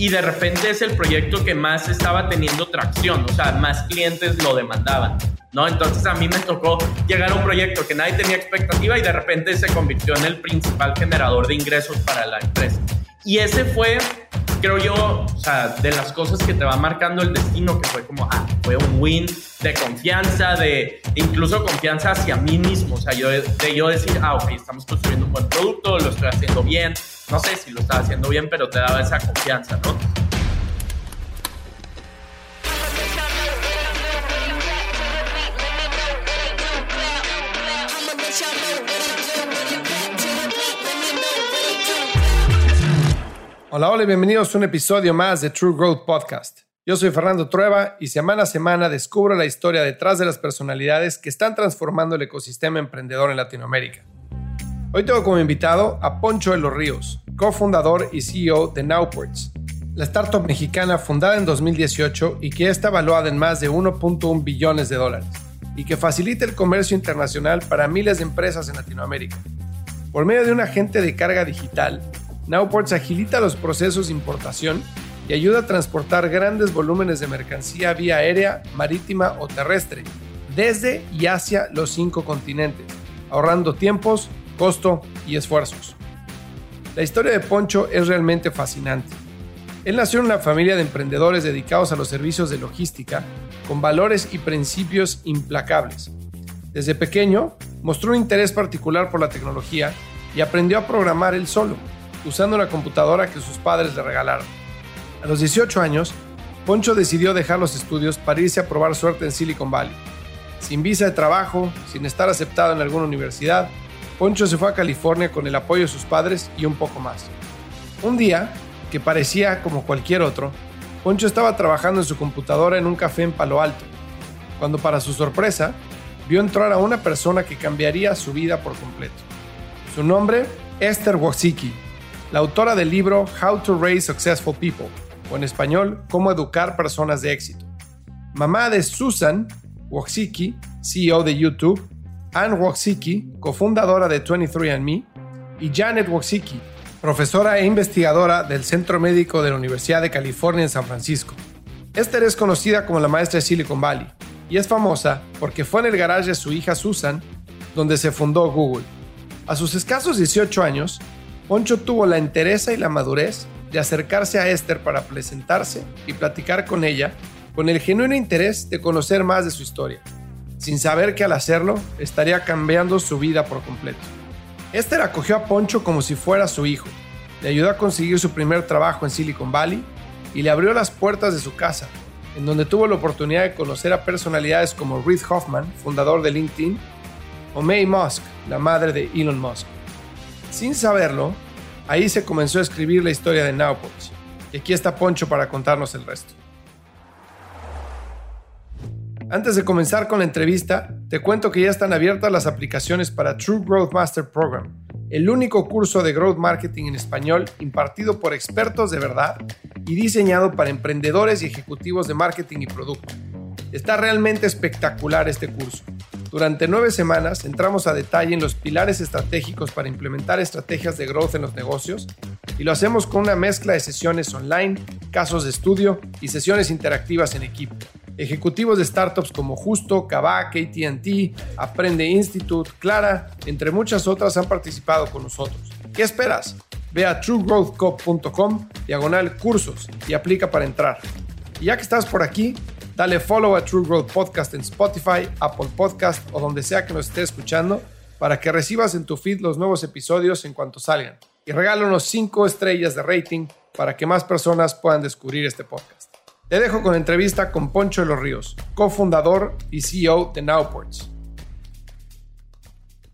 y de repente es el proyecto que más estaba teniendo tracción, o sea, más clientes lo demandaban, ¿no? Entonces a mí me tocó llegar a un proyecto que nadie tenía expectativa y de repente se convirtió en el principal generador de ingresos para la empresa. Y ese fue, creo yo, o sea, de las cosas que te va marcando el destino, que fue como, ah, fue un win de confianza, de incluso confianza hacia mí mismo. O sea, yo, de yo decir, ah, ok, estamos construyendo un buen producto, lo estoy haciendo bien. No sé si lo estaba haciendo bien, pero te daba esa confianza, ¿no? Hola, hola y bienvenidos a un episodio más de True Growth Podcast. Yo soy Fernando Trueba y semana a semana descubro la historia detrás de las personalidades que están transformando el ecosistema emprendedor en Latinoamérica. Hoy tengo como invitado a Poncho de los Ríos, cofundador y CEO de Nowports, la startup mexicana fundada en 2018 y que está valuada en más de 1.1 billones de dólares y que facilita el comercio internacional para miles de empresas en Latinoamérica. Por medio de un agente de carga digital, Nowports agilita los procesos de importación y ayuda a transportar grandes volúmenes de mercancía vía aérea, marítima o terrestre, desde y hacia los cinco continentes, ahorrando tiempos, costo y esfuerzos. La historia de Poncho es realmente fascinante. Él nació en una familia de emprendedores dedicados a los servicios de logística, con valores y principios implacables. Desde pequeño, mostró un interés particular por la tecnología y aprendió a programar él solo usando la computadora que sus padres le regalaron. A los 18 años, Poncho decidió dejar los estudios para irse a probar suerte en Silicon Valley. Sin visa de trabajo, sin estar aceptado en alguna universidad, Poncho se fue a California con el apoyo de sus padres y un poco más. Un día, que parecía como cualquier otro, Poncho estaba trabajando en su computadora en un café en Palo Alto, cuando para su sorpresa, vio entrar a una persona que cambiaría su vida por completo. Su nombre, Esther Wozicki, la autora del libro How to Raise Successful People, o en español, Cómo educar personas de éxito. Mamá de Susan Wojcicki, CEO de YouTube, Anne Wojcicki, cofundadora de 23andMe, y Janet Wojcicki, profesora e investigadora del Centro Médico de la Universidad de California en San Francisco. Esther es conocida como la maestra de Silicon Valley y es famosa porque fue en el garaje de su hija Susan donde se fundó Google. A sus escasos 18 años, Poncho tuvo la entereza y la madurez de acercarse a Esther para presentarse y platicar con ella con el genuino interés de conocer más de su historia, sin saber que al hacerlo estaría cambiando su vida por completo. Esther acogió a Poncho como si fuera su hijo, le ayudó a conseguir su primer trabajo en Silicon Valley y le abrió las puertas de su casa, en donde tuvo la oportunidad de conocer a personalidades como Reid Hoffman, fundador de LinkedIn, o May Musk, la madre de Elon Musk. Sin saberlo, ahí se comenzó a escribir la historia de Nowports. Y aquí está Poncho para contarnos el resto. Antes de comenzar con la entrevista, te cuento que ya están abiertas las aplicaciones para True Growth Master Program, el único curso de Growth Marketing en español impartido por expertos de verdad y diseñado para emprendedores y ejecutivos de marketing y producto. Está realmente espectacular este curso. Durante nueve semanas entramos a detalle en los pilares estratégicos para implementar estrategias de growth en los negocios y lo hacemos con una mezcla de sesiones online, casos de estudio y sesiones interactivas en equipo. Ejecutivos de startups como Justo, Kavak, ATT, Aprende Institute, Clara, entre muchas otras han participado con nosotros. ¿Qué esperas? Ve a truegrowthcop.com, diagonal cursos y aplica para entrar. Y ya que estás por aquí, Dale follow a True Growth Podcast en Spotify, Apple Podcast o donde sea que nos esté escuchando para que recibas en tu feed los nuevos episodios en cuanto salgan. Y regálanos 5 estrellas de rating para que más personas puedan descubrir este podcast. Te dejo con entrevista con Poncho de los Ríos, cofundador y CEO de Nowports.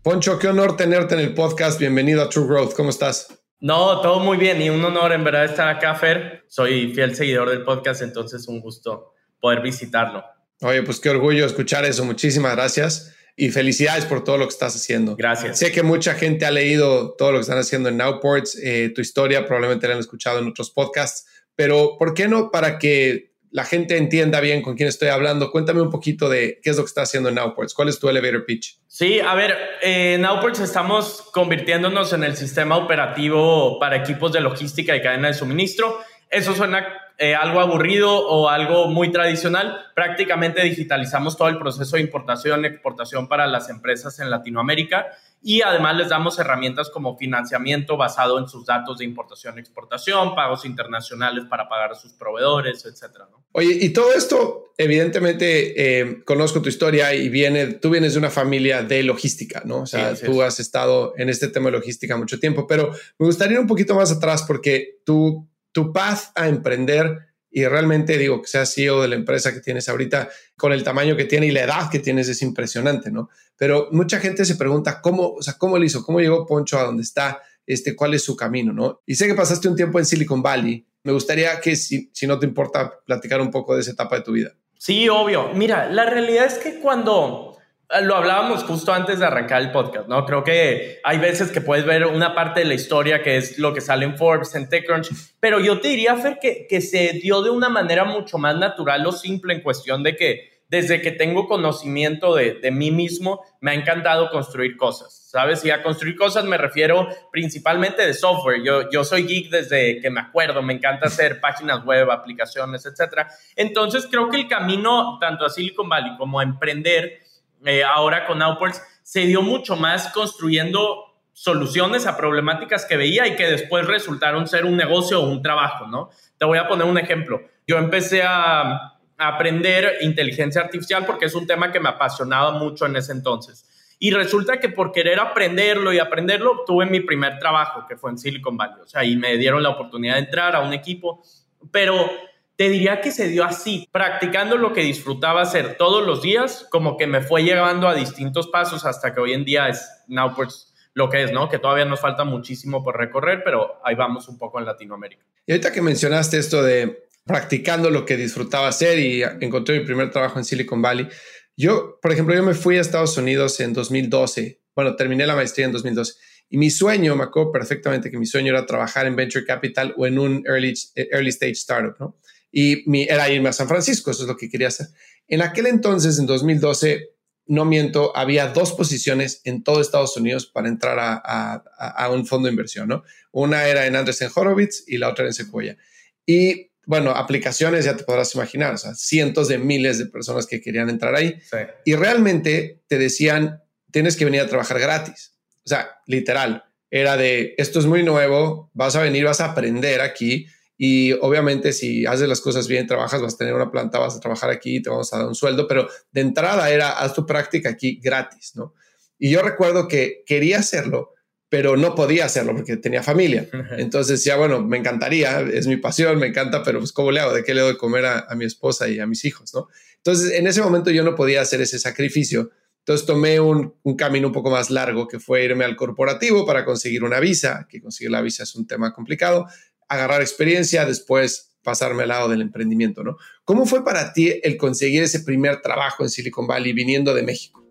Poncho, qué honor tenerte en el podcast. Bienvenido a True Growth. ¿Cómo estás? No, todo muy bien y un honor en verdad estar acá, Fer. Soy fiel seguidor del podcast, entonces un gusto poder visitarlo. Oye, pues qué orgullo escuchar eso. Muchísimas gracias y felicidades por todo lo que estás haciendo. Gracias. Sé que mucha gente ha leído todo lo que están haciendo en Nowports, eh, tu historia probablemente la han escuchado en otros podcasts, pero ¿por qué no para que la gente entienda bien con quién estoy hablando? Cuéntame un poquito de qué es lo que estás haciendo en Nowports. ¿Cuál es tu elevator pitch? Sí, a ver, en Nowports estamos convirtiéndonos en el sistema operativo para equipos de logística y cadena de suministro Eso suena eh, algo aburrido o algo muy tradicional. Prácticamente digitalizamos todo el proceso de importación exportación para las empresas en Latinoamérica y además les damos herramientas como financiamiento basado en sus datos de importación exportación, pagos internacionales para pagar a sus proveedores, etcétera. Oye, y todo esto, evidentemente, eh, conozco tu historia y viene, tú vienes de una familia de logística, ¿no? O sea, tú has estado en este tema de logística mucho tiempo, pero me gustaría ir un poquito más atrás porque tu, tu path a emprender y realmente digo que seas CEO de la empresa que tienes ahorita con el tamaño que tiene y la edad que tienes es impresionante, ¿no? Pero mucha gente se pregunta cómo, o sea, cómo lo hizo, cómo llegó Poncho a donde está, este, cuál es su camino, ¿no? Y sé que pasaste un tiempo en Silicon Valley. Me gustaría que, si, si no te importa, platicar un poco de esa etapa de tu vida. Sí, obvio. Mira, la realidad es que cuando lo hablábamos justo antes de arrancar el podcast, ¿no? Creo que hay veces que puedes ver una parte de la historia que es lo que sale en Forbes, en TechCrunch, pero yo te diría, Fer, que, que se dio de una manera mucho más natural o simple en cuestión de que desde que tengo conocimiento de, de mí mismo, me ha encantado construir cosas, ¿sabes? Y a construir cosas me refiero principalmente de software. Yo, yo soy geek desde que me acuerdo, me encanta hacer páginas web, aplicaciones, etc. Entonces creo que el camino tanto a Silicon Valley como a emprender eh, ahora con Outports, se dio mucho más construyendo soluciones a problemáticas que veía y que después resultaron ser un negocio o un trabajo, ¿no? Te voy a poner un ejemplo. Yo empecé a, aprender inteligencia artificial porque es un tema que me apasionaba mucho en ese entonces. Y resulta que por querer aprenderlo y aprenderlo, tuve mi primer trabajo, que fue en Silicon Valley. O sea, y me dieron la oportunidad de entrar a un equipo. Pero te diría que se dio así, practicando lo que disfrutaba hacer todos los días, como que me fue llevando a distintos pasos hasta que hoy en día es Now pues lo que es, ¿no? Que todavía nos falta muchísimo por recorrer, pero ahí vamos un poco en Latinoamérica. Y ahorita que mencionaste esto de practicando lo que disfrutaba hacer y encontré mi primer trabajo en Silicon Valley, yo, por ejemplo, yo me fui a Estados Unidos en 2012, bueno, terminé la maestría en 2012. Y mi sueño, me acuerdo perfectamente que mi sueño era trabajar en Venture Capital o en un early, early stage startup, ¿no? Y mi, era irme a San Francisco, eso es lo que quería hacer. En aquel entonces, en 2012, no miento, había dos posiciones en todo Estados Unidos para entrar a, un fondo de inversión, ¿no? Una era en Andresen Horowitz y la otra en Sequoia. Y bueno, aplicaciones ya te podrás imaginar, o sea, cientos de miles de personas que querían entrar ahí. Y realmente te decían, tienes que venir a trabajar gratis. O sea, literal, era de, esto es muy nuevo, vas a venir, vas a aprender aquí y obviamente si haces las cosas bien, trabajas, vas a tener una planta, vas a trabajar aquí, te vamos a dar un sueldo, pero de entrada era, haz tu práctica aquí gratis, ¿no? Y yo recuerdo que quería hacerlo, pero no podía hacerlo porque tenía familia. Entonces ya, bueno, me encantaría, es mi pasión, me encanta, pero pues ¿cómo le hago? ¿De qué le doy comer a, mi esposa y a mis hijos, no? Entonces en ese momento yo no podía hacer ese sacrificio. Entonces tomé un, un, camino un poco más largo que fue irme al corporativo para conseguir una visa, que conseguir la visa es un tema complicado, agarrar experiencia, después pasarme al lado del emprendimiento, ¿no? ¿Cómo fue para ti el conseguir ese primer trabajo en Silicon Valley viniendo de México?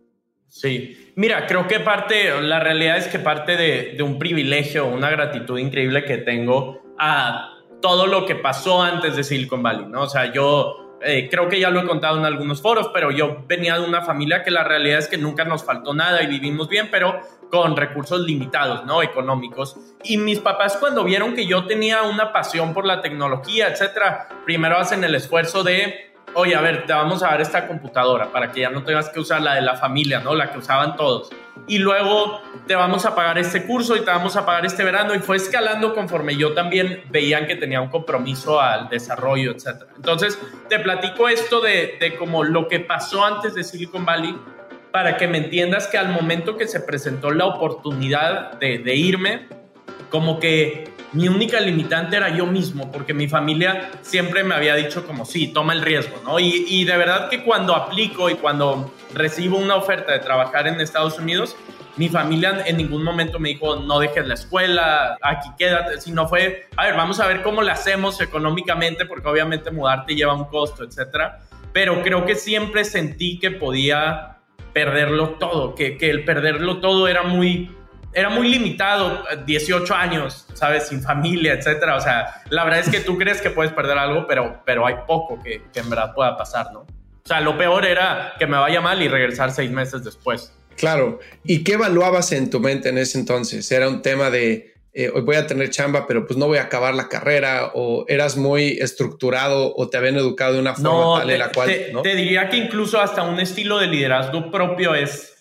Sí, mira, creo que parte, la realidad es que parte de, un privilegio, una gratitud increíble que tengo a todo lo que pasó antes de Silicon Valley, ¿no? O sea, yo eh, creo que ya lo he contado en algunos foros, pero yo venía de una familia que la realidad es que nunca nos faltó nada y vivimos bien, pero con recursos limitados, ¿no? Económicos. Y mis papás cuando vieron que yo tenía una pasión por la tecnología, etcétera, primero hacen el esfuerzo de oye, a ver, te vamos a dar esta computadora para que ya no tengas que usar la de la familia, ¿no? La que usaban todos. Y luego te vamos a pagar este curso y te vamos a pagar este verano. Y fue escalando conforme yo también veían que tenía un compromiso al desarrollo, etc. Entonces, te platico esto de, de como lo que pasó antes de Silicon Valley para que me entiendas que al momento que se presentó la oportunidad de, de irme, como que mi única limitante era yo mismo, porque mi familia siempre me había dicho como, sí, toma el riesgo, ¿no? Y, de verdad que cuando aplico y cuando recibo una oferta de trabajar en Estados Unidos, mi familia en ningún momento me dijo, no dejes la escuela, aquí quédate, sino fue, a ver, vamos a ver cómo lo hacemos económicamente, porque obviamente mudarte lleva un costo, etcétera. Pero creo que siempre sentí que podía perderlo todo, que, que el perderlo todo era muy era muy limitado, 18 años, ¿sabes? Sin familia, etcétera. O sea, la verdad es que tú crees que puedes perder algo, pero, pero hay poco que, que en verdad pueda pasar, ¿no? O sea, lo peor era que me vaya mal y regresar seis meses después. Claro. ¿Y qué evaluabas en tu mente en ese entonces? ¿Era un tema de eh, hoy voy a tener chamba, pero pues no voy a acabar la carrera, o eras muy estructurado o te habían educado de una forma tal en la cual... Te, te diría que incluso hasta un estilo de liderazgo propio es,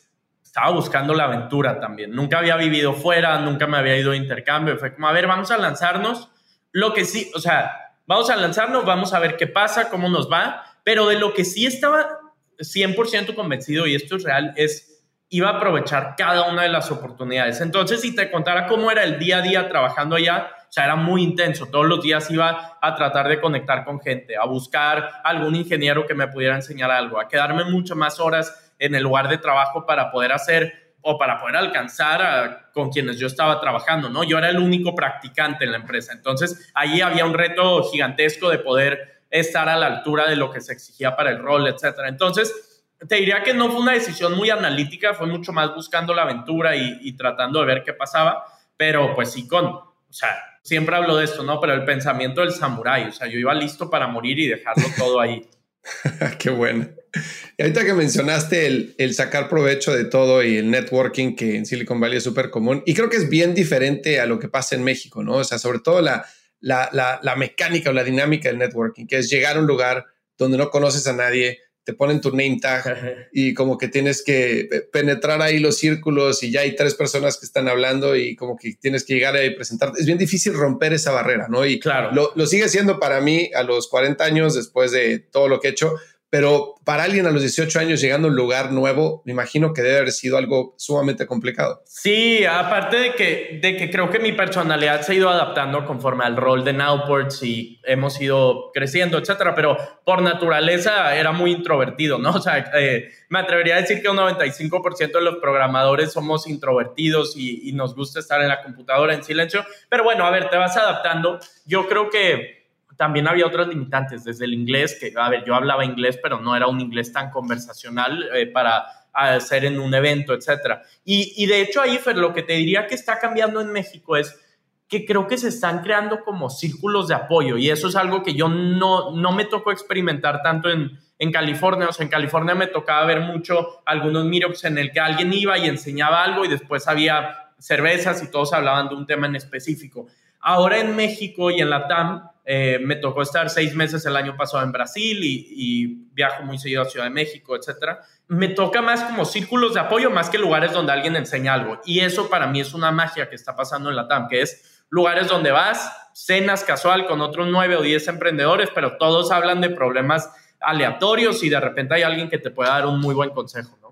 estaba buscando la aventura también. Nunca había vivido fuera, nunca me había ido de intercambio. Fue como, a ver, vamos a lanzarnos. Lo que sí, o sea, vamos a lanzarnos, vamos a ver qué pasa, cómo nos va, pero de lo que sí estaba 100% convencido, y esto es real, es iba a aprovechar cada una de las oportunidades. Entonces, si te contara cómo era el día a día trabajando allá, o sea, era muy intenso. Todos los días iba a tratar de conectar con gente, a buscar algún ingeniero que me pudiera enseñar algo, a quedarme muchas más horas en el lugar de trabajo para poder hacer o para poder alcanzar con quienes yo estaba trabajando, ¿no? Yo era el único practicante en la empresa. Entonces, ahí había un reto gigantesco de poder estar a la altura de lo que se exigía para el rol, etcétera. Entonces, te diría que no fue una decisión muy analítica, fue mucho más buscando la aventura y, tratando de ver qué pasaba, pero pues sí con, o sea, siempre hablo de esto, ¿no? Pero el pensamiento del samurái, o sea, yo iba listo para morir y dejarlo todo ahí. qué bueno. Y ahorita que mencionaste el, el, sacar provecho de todo y el networking que en Silicon Valley es súper común, y creo que es bien diferente a lo que pasa en México, ¿no? O sea, sobre todo la, la, la, la mecánica o la dinámica del networking, que es llegar a un lugar donde no conoces a nadie, te ponen tu name tag y como que tienes que penetrar ahí los círculos y ya hay tres personas que están hablando y como que tienes que llegar ahí y presentarte. Es bien difícil romper esa barrera, ¿no? Y claro, lo, lo sigue siendo para mí a los 40 años después de todo lo que he hecho, pero para alguien a los 18 años llegando a un lugar nuevo, me imagino que debe haber sido algo sumamente complicado. Sí, aparte de que, de que creo que mi personalidad se ha ido adaptando conforme al rol de Nowports y hemos ido creciendo, etcétera, pero por naturaleza era muy introvertido, ¿no? O sea, eh, me atrevería a decir que un 95% de los programadores somos introvertidos y, y nos gusta estar en la computadora en silencio, pero bueno, a ver, te vas adaptando. Yo creo que también había otras limitantes, desde el inglés, que, a ver, yo hablaba inglés, pero no era un inglés tan conversacional eh, para hacer en un evento, etcétera. Y, y, de hecho ahí, Fer, lo que te diría que está cambiando en México es que creo que se están creando como círculos de apoyo y eso es algo que yo no, no me tocó experimentar tanto en, en California, o sea, en California me tocaba ver mucho algunos meetups en el que alguien iba y enseñaba algo y después había cervezas y todos hablaban de un tema en específico. Ahora en México y en la TAM, eh, me tocó estar seis meses el año pasado en Brasil y, viajo muy seguido a Ciudad de México, etcétera. Me toca más como círculos de apoyo más que lugares donde alguien enseña algo. Y eso para mí es una magia que está pasando en la TAM, que es lugares donde vas, cenas casual con otros nueve o diez emprendedores, pero todos hablan de problemas aleatorios y de repente hay alguien que te puede dar un muy buen consejo.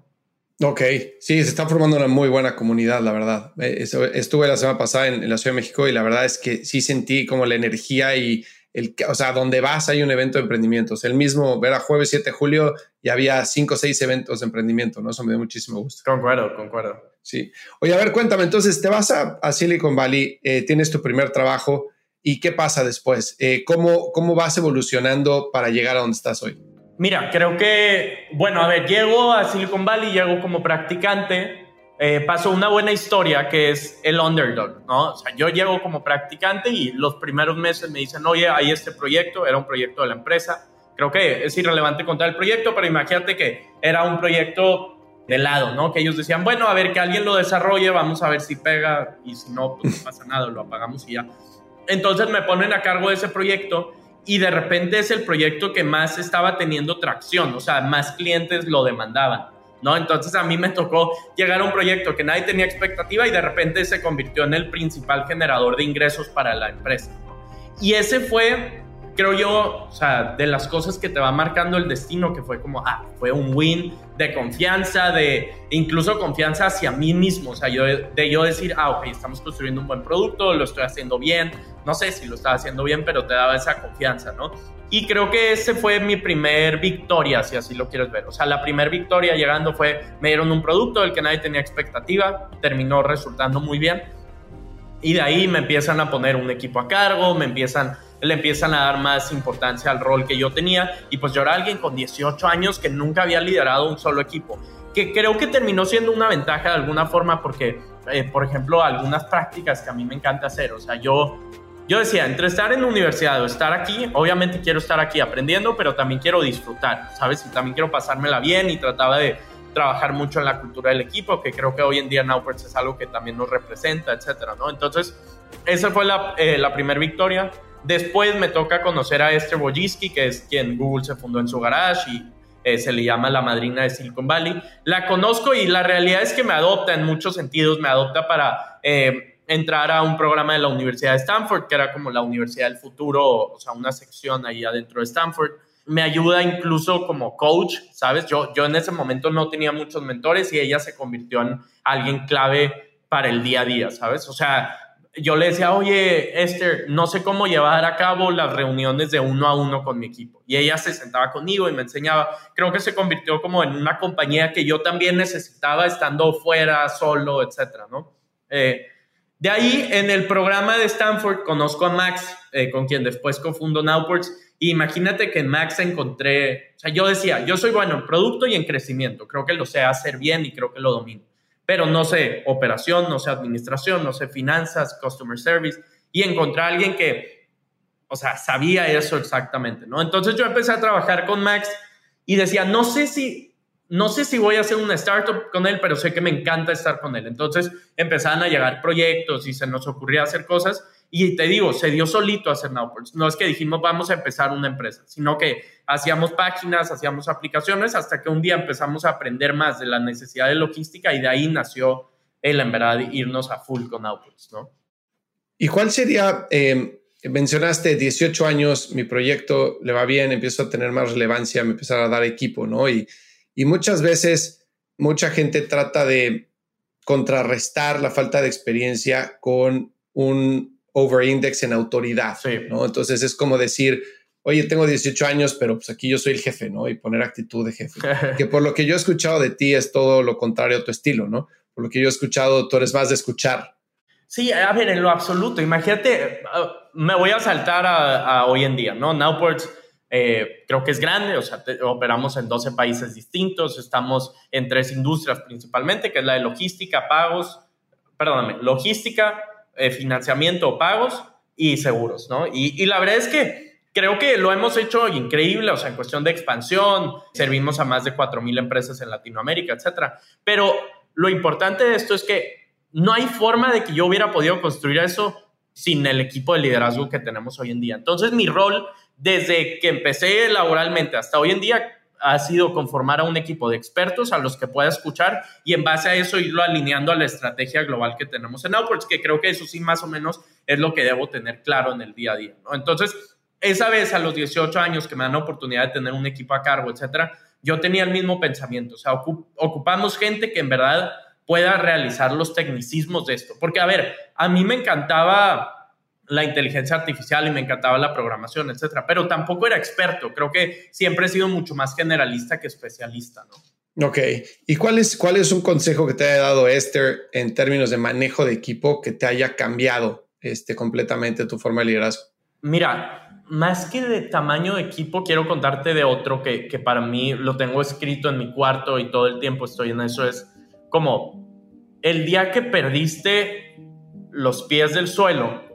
Ok, sí, se está formando una muy buena comunidad, la verdad. Eh, estuve la semana pasada en, la Ciudad de México y la verdad es que sí sentí como la energía y el, o sea, donde vas hay un evento de emprendimientos. El mismo, era jueves 7 de julio y había cinco o seis eventos de emprendimiento, ¿no? Eso me dio muchísimo gusto. Concuerdo, concuerdo. Sí. Oye, a ver, cuéntame, entonces te vas a, Silicon Valley, eh, tienes tu primer trabajo y ¿qué pasa después? Eh, ¿cómo, ¿Cómo vas evolucionando para llegar a donde estás hoy? Mira, creo que, bueno, a ver, llego a Silicon Valley, llego como practicante, eh, pasó una buena historia que es el underdog, ¿no? O sea, yo llego como practicante y los primeros meses me dicen, oye, hay este proyecto, era un proyecto de la empresa. Creo que es irrelevante contar el proyecto, pero imagínate que era un proyecto de lado, ¿no? Que ellos decían, bueno, a ver, que alguien lo desarrolle, vamos a ver si pega y si no, pues no pasa nada, lo apagamos y ya. Entonces me ponen a cargo de ese proyecto y de repente es el proyecto que más estaba teniendo tracción, o sea, más clientes lo demandaban, ¿no? Entonces a mí me tocó llegar a un proyecto que nadie tenía expectativa y de repente se convirtió en el principal generador de ingresos para la empresa. Y ese fue, creo yo, o sea, de las cosas que te va marcando el destino, que fue como, ah, fue un win de confianza, de incluso confianza hacia mí mismo, o sea, yo, de yo decir, ah, ok, estamos construyendo un buen producto, lo estoy haciendo bien, no sé si lo estaba haciendo bien, pero te daba esa confianza, ¿no? Y creo que ese fue mi primer victoria, si así lo quieres ver. O sea, la primer victoria llegando fue, me dieron un producto del que nadie tenía expectativa, terminó resultando muy bien. Y de ahí me empiezan a poner un equipo a cargo, me empiezan, le empiezan a dar más importancia al rol que yo tenía. Y pues yo era alguien con 18 años que nunca había liderado un solo equipo. Que creo que terminó siendo una ventaja de alguna forma porque, eh, por ejemplo, algunas prácticas que a mí me encanta hacer. O sea, yo yo decía, entre estar en la universidad o estar aquí, obviamente quiero estar aquí aprendiendo, pero también quiero disfrutar, ¿sabes? Y también quiero pasármela bien y trataba de, trabajar mucho en la cultura del equipo, que creo que hoy en día Nauperts es algo que también nos representa, etcétera, ¿no? Entonces, esa fue la, eh, la primera victoria. Después me toca conocer a Esther Wojcicki, que es quien Google se fundó en su garage y eh, se le llama la madrina de Silicon Valley. La conozco y la realidad es que me adopta en muchos sentidos, me adopta para eh, entrar a un programa de la Universidad de Stanford, que era como la Universidad del Futuro, o sea, una sección ahí adentro de Stanford. Me ayuda incluso como coach, ¿sabes? Yo, yo en ese momento no tenía muchos mentores y ella se convirtió en alguien clave para el día a día, ¿sabes? O sea, yo le decía, oye, Esther, no sé cómo llevar a cabo las reuniones de uno a uno con mi equipo. Y ella se sentaba conmigo y me enseñaba. Creo que se convirtió como en una compañía que yo también necesitaba estando fuera, solo, etcétera, ¿no? Eh, de ahí, en el programa de Stanford, conozco a Max, eh, con quien después cofundo Nowports. Y imagínate que en Max encontré, o sea, yo decía, yo soy bueno en producto y en crecimiento. Creo que lo sé hacer bien y creo que lo domino pero no sé operación, no sé administración, no sé finanzas, customer service, y encontrar a alguien que, o sea, sabía eso exactamente, ¿no? Entonces yo empecé a trabajar con Max y decía, no sé si, no sé si voy a hacer una startup con él, pero sé que me encanta estar con él. Entonces empezaban a llegar proyectos y se nos ocurría hacer cosas y te digo, se dio solito hacer Nowports. No es que dijimos vamos a empezar una empresa, sino que hacíamos páginas, hacíamos aplicaciones, hasta que un día empezamos a aprender más de la necesidad de logística y de ahí nació el, en verdad, irnos a full con Outputs, ¿no? ¿Y cuál sería, em, mencionaste 18 años, mi proyecto le va bien, empiezo a tener más relevancia, me empezar a dar equipo, ¿no? Y, y muchas veces, mucha gente trata de contrarrestar la falta de experiencia con un over-index en autoridad, ¿no? Entonces es como decir, oye, tengo 18 años, pero pues aquí yo soy el jefe, ¿no? Y poner actitud de jefe. que por lo que yo he escuchado de ti es todo lo contrario a tu estilo, ¿no? Por lo que yo he escuchado, tú eres más de escuchar. Sí, a ver, en lo absoluto. Imagínate, uh, me voy a saltar a, hoy en día, ¿no? Nowports eh, creo que es grande, o sea, operamos en 12 países distintos, estamos en tres industrias principalmente, que es la de logística, pagos, perdóname, logística, eh, financiamiento pagos y seguros, ¿no? Y, la verdad es que creo que lo hemos hecho increíble, o sea, en cuestión de expansión, servimos a más de 4.000 empresas en Latinoamérica, etcétera. Pero lo importante de esto es que no hay forma de que yo hubiera podido construir eso sin el equipo de liderazgo que tenemos hoy en día. Entonces, mi rol desde que empecé laboralmente hasta hoy en día ha sido conformar a un equipo de expertos a los que pueda escuchar y en base a eso irlo alineando a la estrategia global que tenemos en Outwards, que creo que eso sí más o menos es lo que debo tener claro en el día a día. Entonces, esa vez a los 18 años que me dan la oportunidad de tener un equipo a cargo, etcétera, yo tenía el mismo pensamiento, o sea, ocupamos gente que en verdad pueda realizar los tecnicismos de esto, porque a ver, a mí me encantaba la inteligencia artificial y me encantaba la programación, etcétera, pero tampoco era experto. Creo que siempre he sido mucho más generalista que especialista, ¿no? Ok. ¿Y cuál es, cuál es un consejo que te haya dado Esther en términos de manejo de equipo que te haya cambiado este, completamente tu forma de liderazgo? Mira, más que de tamaño de equipo, quiero contarte de otro que, que para mí lo tengo escrito en mi cuarto y todo el tiempo estoy en eso. Es como el día que perdiste los pies del suelo,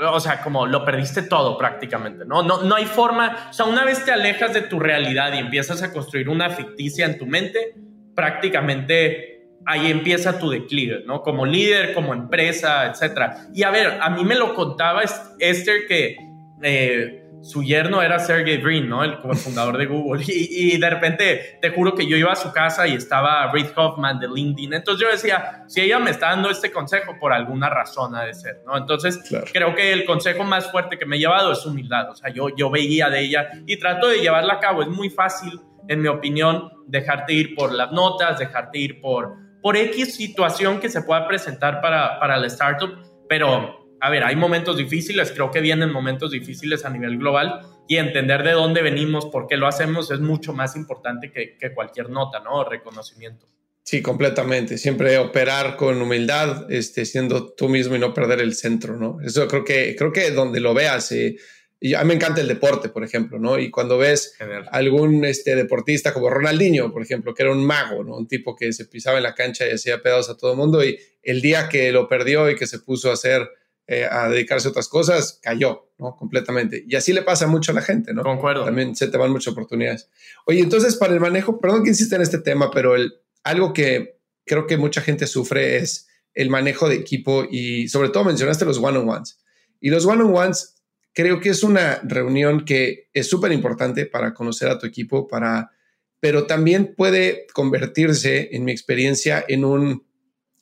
o sea, como lo perdiste todo prácticamente, ¿no? ¿no? No hay forma, o sea, una vez te alejas de tu realidad y empiezas a construir una ficticia en tu mente, prácticamente ahí empieza tu declive, ¿no? Como líder, como empresa, etcétera. Y a ver, a mí me lo contaba Esther que eh, su yerno era Sergey Brin, ¿no? El fundador de Google. Y, de repente, te juro que yo iba a su casa y estaba Reid Hoffman de LinkedIn. Entonces yo decía, si ella me está dando este consejo, por alguna razón ha de ser, ¿no? Entonces creo que el consejo más fuerte que me he llevado es humildad. O sea, yo, yo veía de ella y trato de llevarla a cabo. Es muy fácil, en mi opinión, dejarte ir por las notas, dejarte ir por, por X situación que se pueda presentar para, para la startup, pero a ver, hay momentos difíciles, creo que vienen momentos difíciles a nivel global y entender de dónde venimos, por qué lo hacemos, es mucho más importante que, cualquier nota, ¿no? O reconocimiento. Sí, completamente. Siempre operar con humildad, este, siendo tú mismo y no perder el centro, ¿no? Eso creo que, creo que donde lo veas, eh, y a mí me encanta el deporte, por ejemplo, ¿no? Y cuando ves algún este, deportista como Ronaldinho, por ejemplo, que era un mago, ¿no? Un tipo que se pisaba en la cancha y hacía pedazos a todo el mundo y el día que lo perdió y que se puso a hacer eh, a dedicarse a otras cosas, cayó, ¿no? Completamente. Y así le pasa mucho a la gente, ¿no? Concuerdo. También se te van muchas oportunidades. Oye, entonces para el manejo, perdón que insiste en este tema, pero el, algo que creo que mucha gente sufre es el manejo de equipo y sobre todo mencionaste los one-on-ones. Y los one-on-ones creo que es una reunión que es súper importante para conocer a tu equipo, para, pero también puede convertirse, en mi experiencia, en un,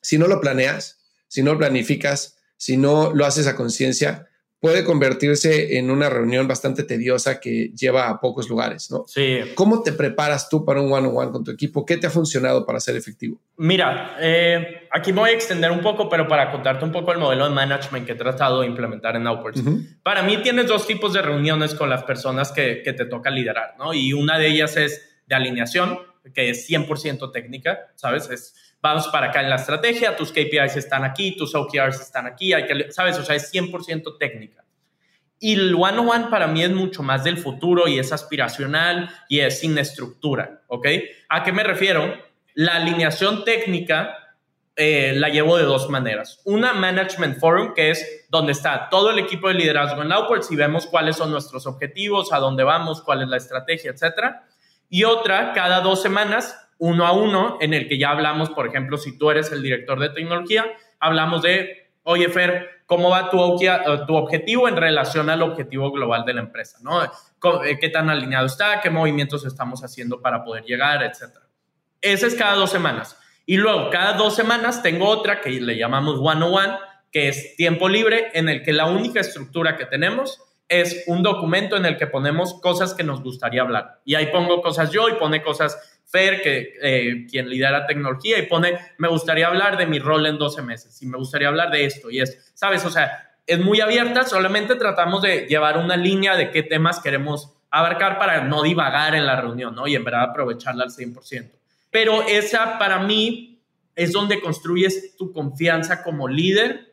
si no lo planeas, si no lo planificas, si no lo haces a conciencia, puede convertirse en una reunión bastante tediosa que lleva a pocos lugares, ¿no? Sí. ¿Cómo te preparas tú para un one-on-one con tu equipo? ¿Qué te ha funcionado para ser efectivo? Mira, eh, aquí me voy a extender un poco, pero para contarte un poco el modelo de management que he tratado de implementar en Outwards. Para mí tienes dos tipos de reuniones con las personas que, que te toca liderar, ¿no? Y una de ellas es de alineación, que es 100% técnica, ¿sabes? Es vamos para acá en la estrategia, tus KPIs están aquí, tus OKRs están aquí, hay que, ¿sabes? O sea, es 100% técnica. Y el one-on-one para mí es mucho más del futuro y es aspiracional y es sin estructura, ¿ok? ¿A qué me refiero? La alineación técnica eh, la llevo de dos maneras. Una, Management Forum, que es donde está todo el equipo de liderazgo en Outwards y vemos cuáles son nuestros objetivos, a dónde vamos, cuál es la estrategia, etcétera. Y otra, cada dos semanas, uno a uno, en el que ya hablamos, por ejemplo, si tú eres el director de tecnología, hablamos de, oye, Fer, ¿cómo va tu, eh, objetivo en relación al objetivo global de la empresa? ¿no? Eh, ¿Qué tan alineado está? ¿Qué movimientos estamos haciendo para poder llegar? Etcétera. Ese es cada dos semanas. Y luego, cada dos semanas tengo otra que le llamamos one-on-one, que es tiempo libre, en el que la única estructura que tenemos es un documento en el que ponemos cosas que nos gustaría hablar. Y ahí pongo cosas yo y pone cosas Fer, que, eh, quien lidera tecnología, y pone, me gustaría hablar de mi rol en 12 meses y me gustaría hablar de esto y es, ¿sabes? O sea, es muy abierta, solamente tratamos de llevar una línea de qué temas queremos abarcar para no divagar en la reunión, ¿no? Y en verdad aprovecharla al 100%. Pero esa para mí es donde construyes tu confianza como líder,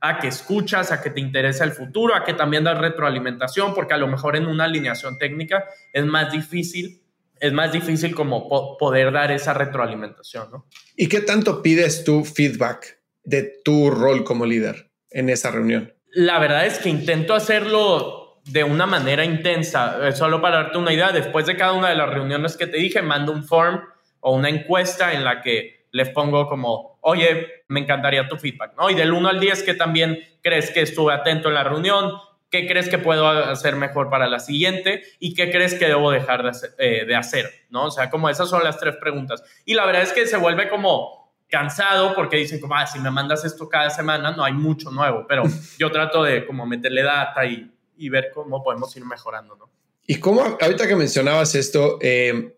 a que escuchas, a que te interesa el futuro, a que también das retroalimentación, porque a lo mejor en una alineación técnica es más difícil es más difícil como poder dar esa retroalimentación, ¿no? ¿Y qué tanto pides tu feedback de tu rol como líder en esa reunión? La verdad es que intento hacerlo de una manera intensa. Eh, solo para darte una idea, después de cada una de las reuniones que te dije, mando un form o una encuesta en la que les pongo como, oye, me encantaría tu feedback, ¿no? Y del 1 al 10, ¿qué también crees que estuve atento en la reunión? ¿Qué crees que puedo hacer mejor para la siguiente? ¿Y qué crees que debo dejar eh, de hacer? ¿No? O sea, como esas son las tres preguntas. Y la verdad es que se vuelve como cansado porque dicen como, ah, si me mandas esto cada semana, no hay mucho nuevo, pero yo trato de como meterle data y, y ver cómo podemos ir mejorando, ¿no? Y cómo, ahorita que mencionabas esto, eh,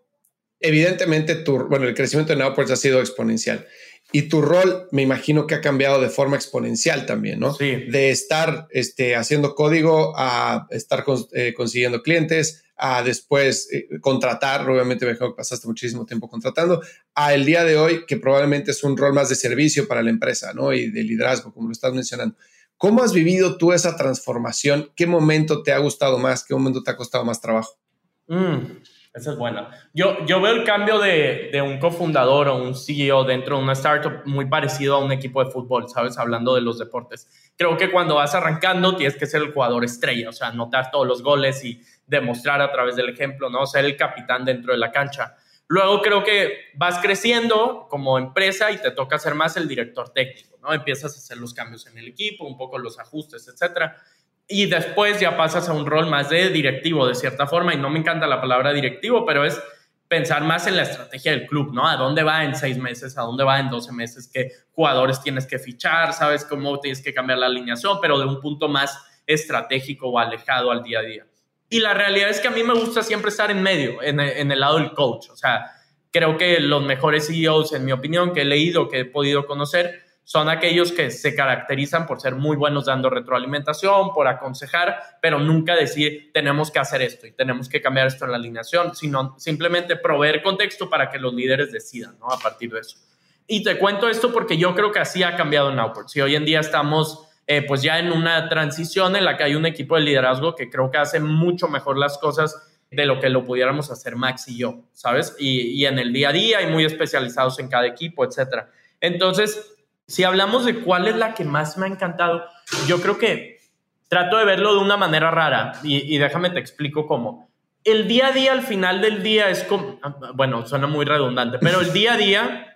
evidentemente tu, bueno, el crecimiento de Nowports ha sido exponencial. Y tu rol, me imagino que ha cambiado de forma exponencial también, ¿no? Sí. De estar este, haciendo código a estar eh, consiguiendo clientes, a después eh, contratar, obviamente me que pasaste muchísimo tiempo contratando, a el día de hoy, que probablemente es un rol más de servicio para la empresa, ¿no? Y de liderazgo, como lo estás mencionando. ¿Cómo has vivido tú esa transformación? ¿Qué momento te ha gustado más? ¿Qué momento te ha costado más trabajo? Mm. Esa es buena. Yo, yo veo el cambio de, de, un cofundador o un CEO dentro de una startup muy parecido a un equipo de fútbol, ¿sabes? Hablando de los deportes. Creo que cuando vas arrancando tienes que ser el jugador estrella, o sea, anotar todos los goles y demostrar a través del ejemplo, ¿no? Ser el capitán dentro de la cancha. Luego creo que vas creciendo como empresa y te toca ser más el director técnico, ¿no? Empiezas a hacer los cambios en el equipo, un poco los ajustes, etcétera y después ya pasas a un rol más de directivo, de cierta forma, y no me encanta la palabra directivo, pero es pensar más en la estrategia del club, ¿no? ¿A dónde va en seis meses? ¿A dónde va en doce meses? ¿Qué jugadores tienes que fichar? ¿Sabes cómo tienes que cambiar la alineación? Pero de un punto más estratégico o alejado al día a día. Y la realidad es que a mí me gusta siempre estar en medio, en, en el lado del coach. O sea, creo que los mejores CEOs, en mi opinión, que he leído, que he podido conocer, son aquellos que se caracterizan por ser muy buenos dando retroalimentación, por aconsejar, pero nunca decir tenemos que hacer esto y tenemos que cambiar esto en la alineación, sino simplemente proveer contexto para que los líderes decidan, ¿no? A partir de eso. Y te cuento esto porque yo creo que así ha cambiado en Outwards y hoy en día estamos eh, pues ya en una transición en la que hay un equipo de liderazgo que creo que hace mucho mejor las cosas de lo que lo pudiéramos hacer Max y yo, ¿sabes? Y, y en el día a día y muy especializados en cada equipo, etcétera. Entonces, si hablamos de cuál es la que más me ha encantado, yo creo que trato de verlo de una manera rara y, déjame te explico cómo. El día a día, al final del día, es como, bueno, suena muy redundante, pero el día a día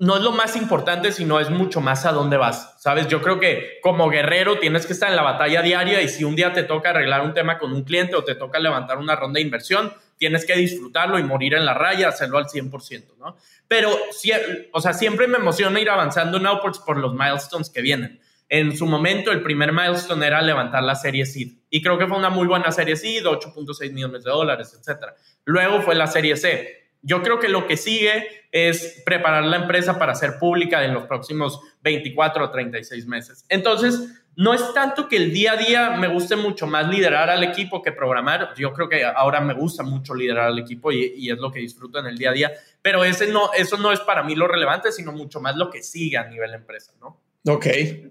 no es lo más importante, sino es mucho más a dónde vas. Sabes, yo creo que como guerrero tienes que estar en la batalla diaria y si un día te toca arreglar un tema con un cliente o te toca levantar una ronda de inversión, tienes que disfrutarlo y morir en la raya, hacerlo al 100%, ¿no? Pero, o sea, siempre me emociona ir avanzando en Outports por los milestones que vienen. En su momento, el primer milestone era levantar la serie Seed. Y creo que fue una muy buena serie Seed, 8.6 millones de dólares, etc. Luego fue la serie C yo creo que lo que sigue es preparar la empresa para ser pública en los próximos 24 o 36 meses. Entonces, no es tanto que el día a día me guste mucho más liderar al equipo que programar. Yo creo que ahora me gusta mucho liderar al equipo y, es lo que disfruto en el día a día. Pero ese no, eso no es para mí lo relevante, sino mucho más lo que sigue a nivel empresa, ¿no? Ok,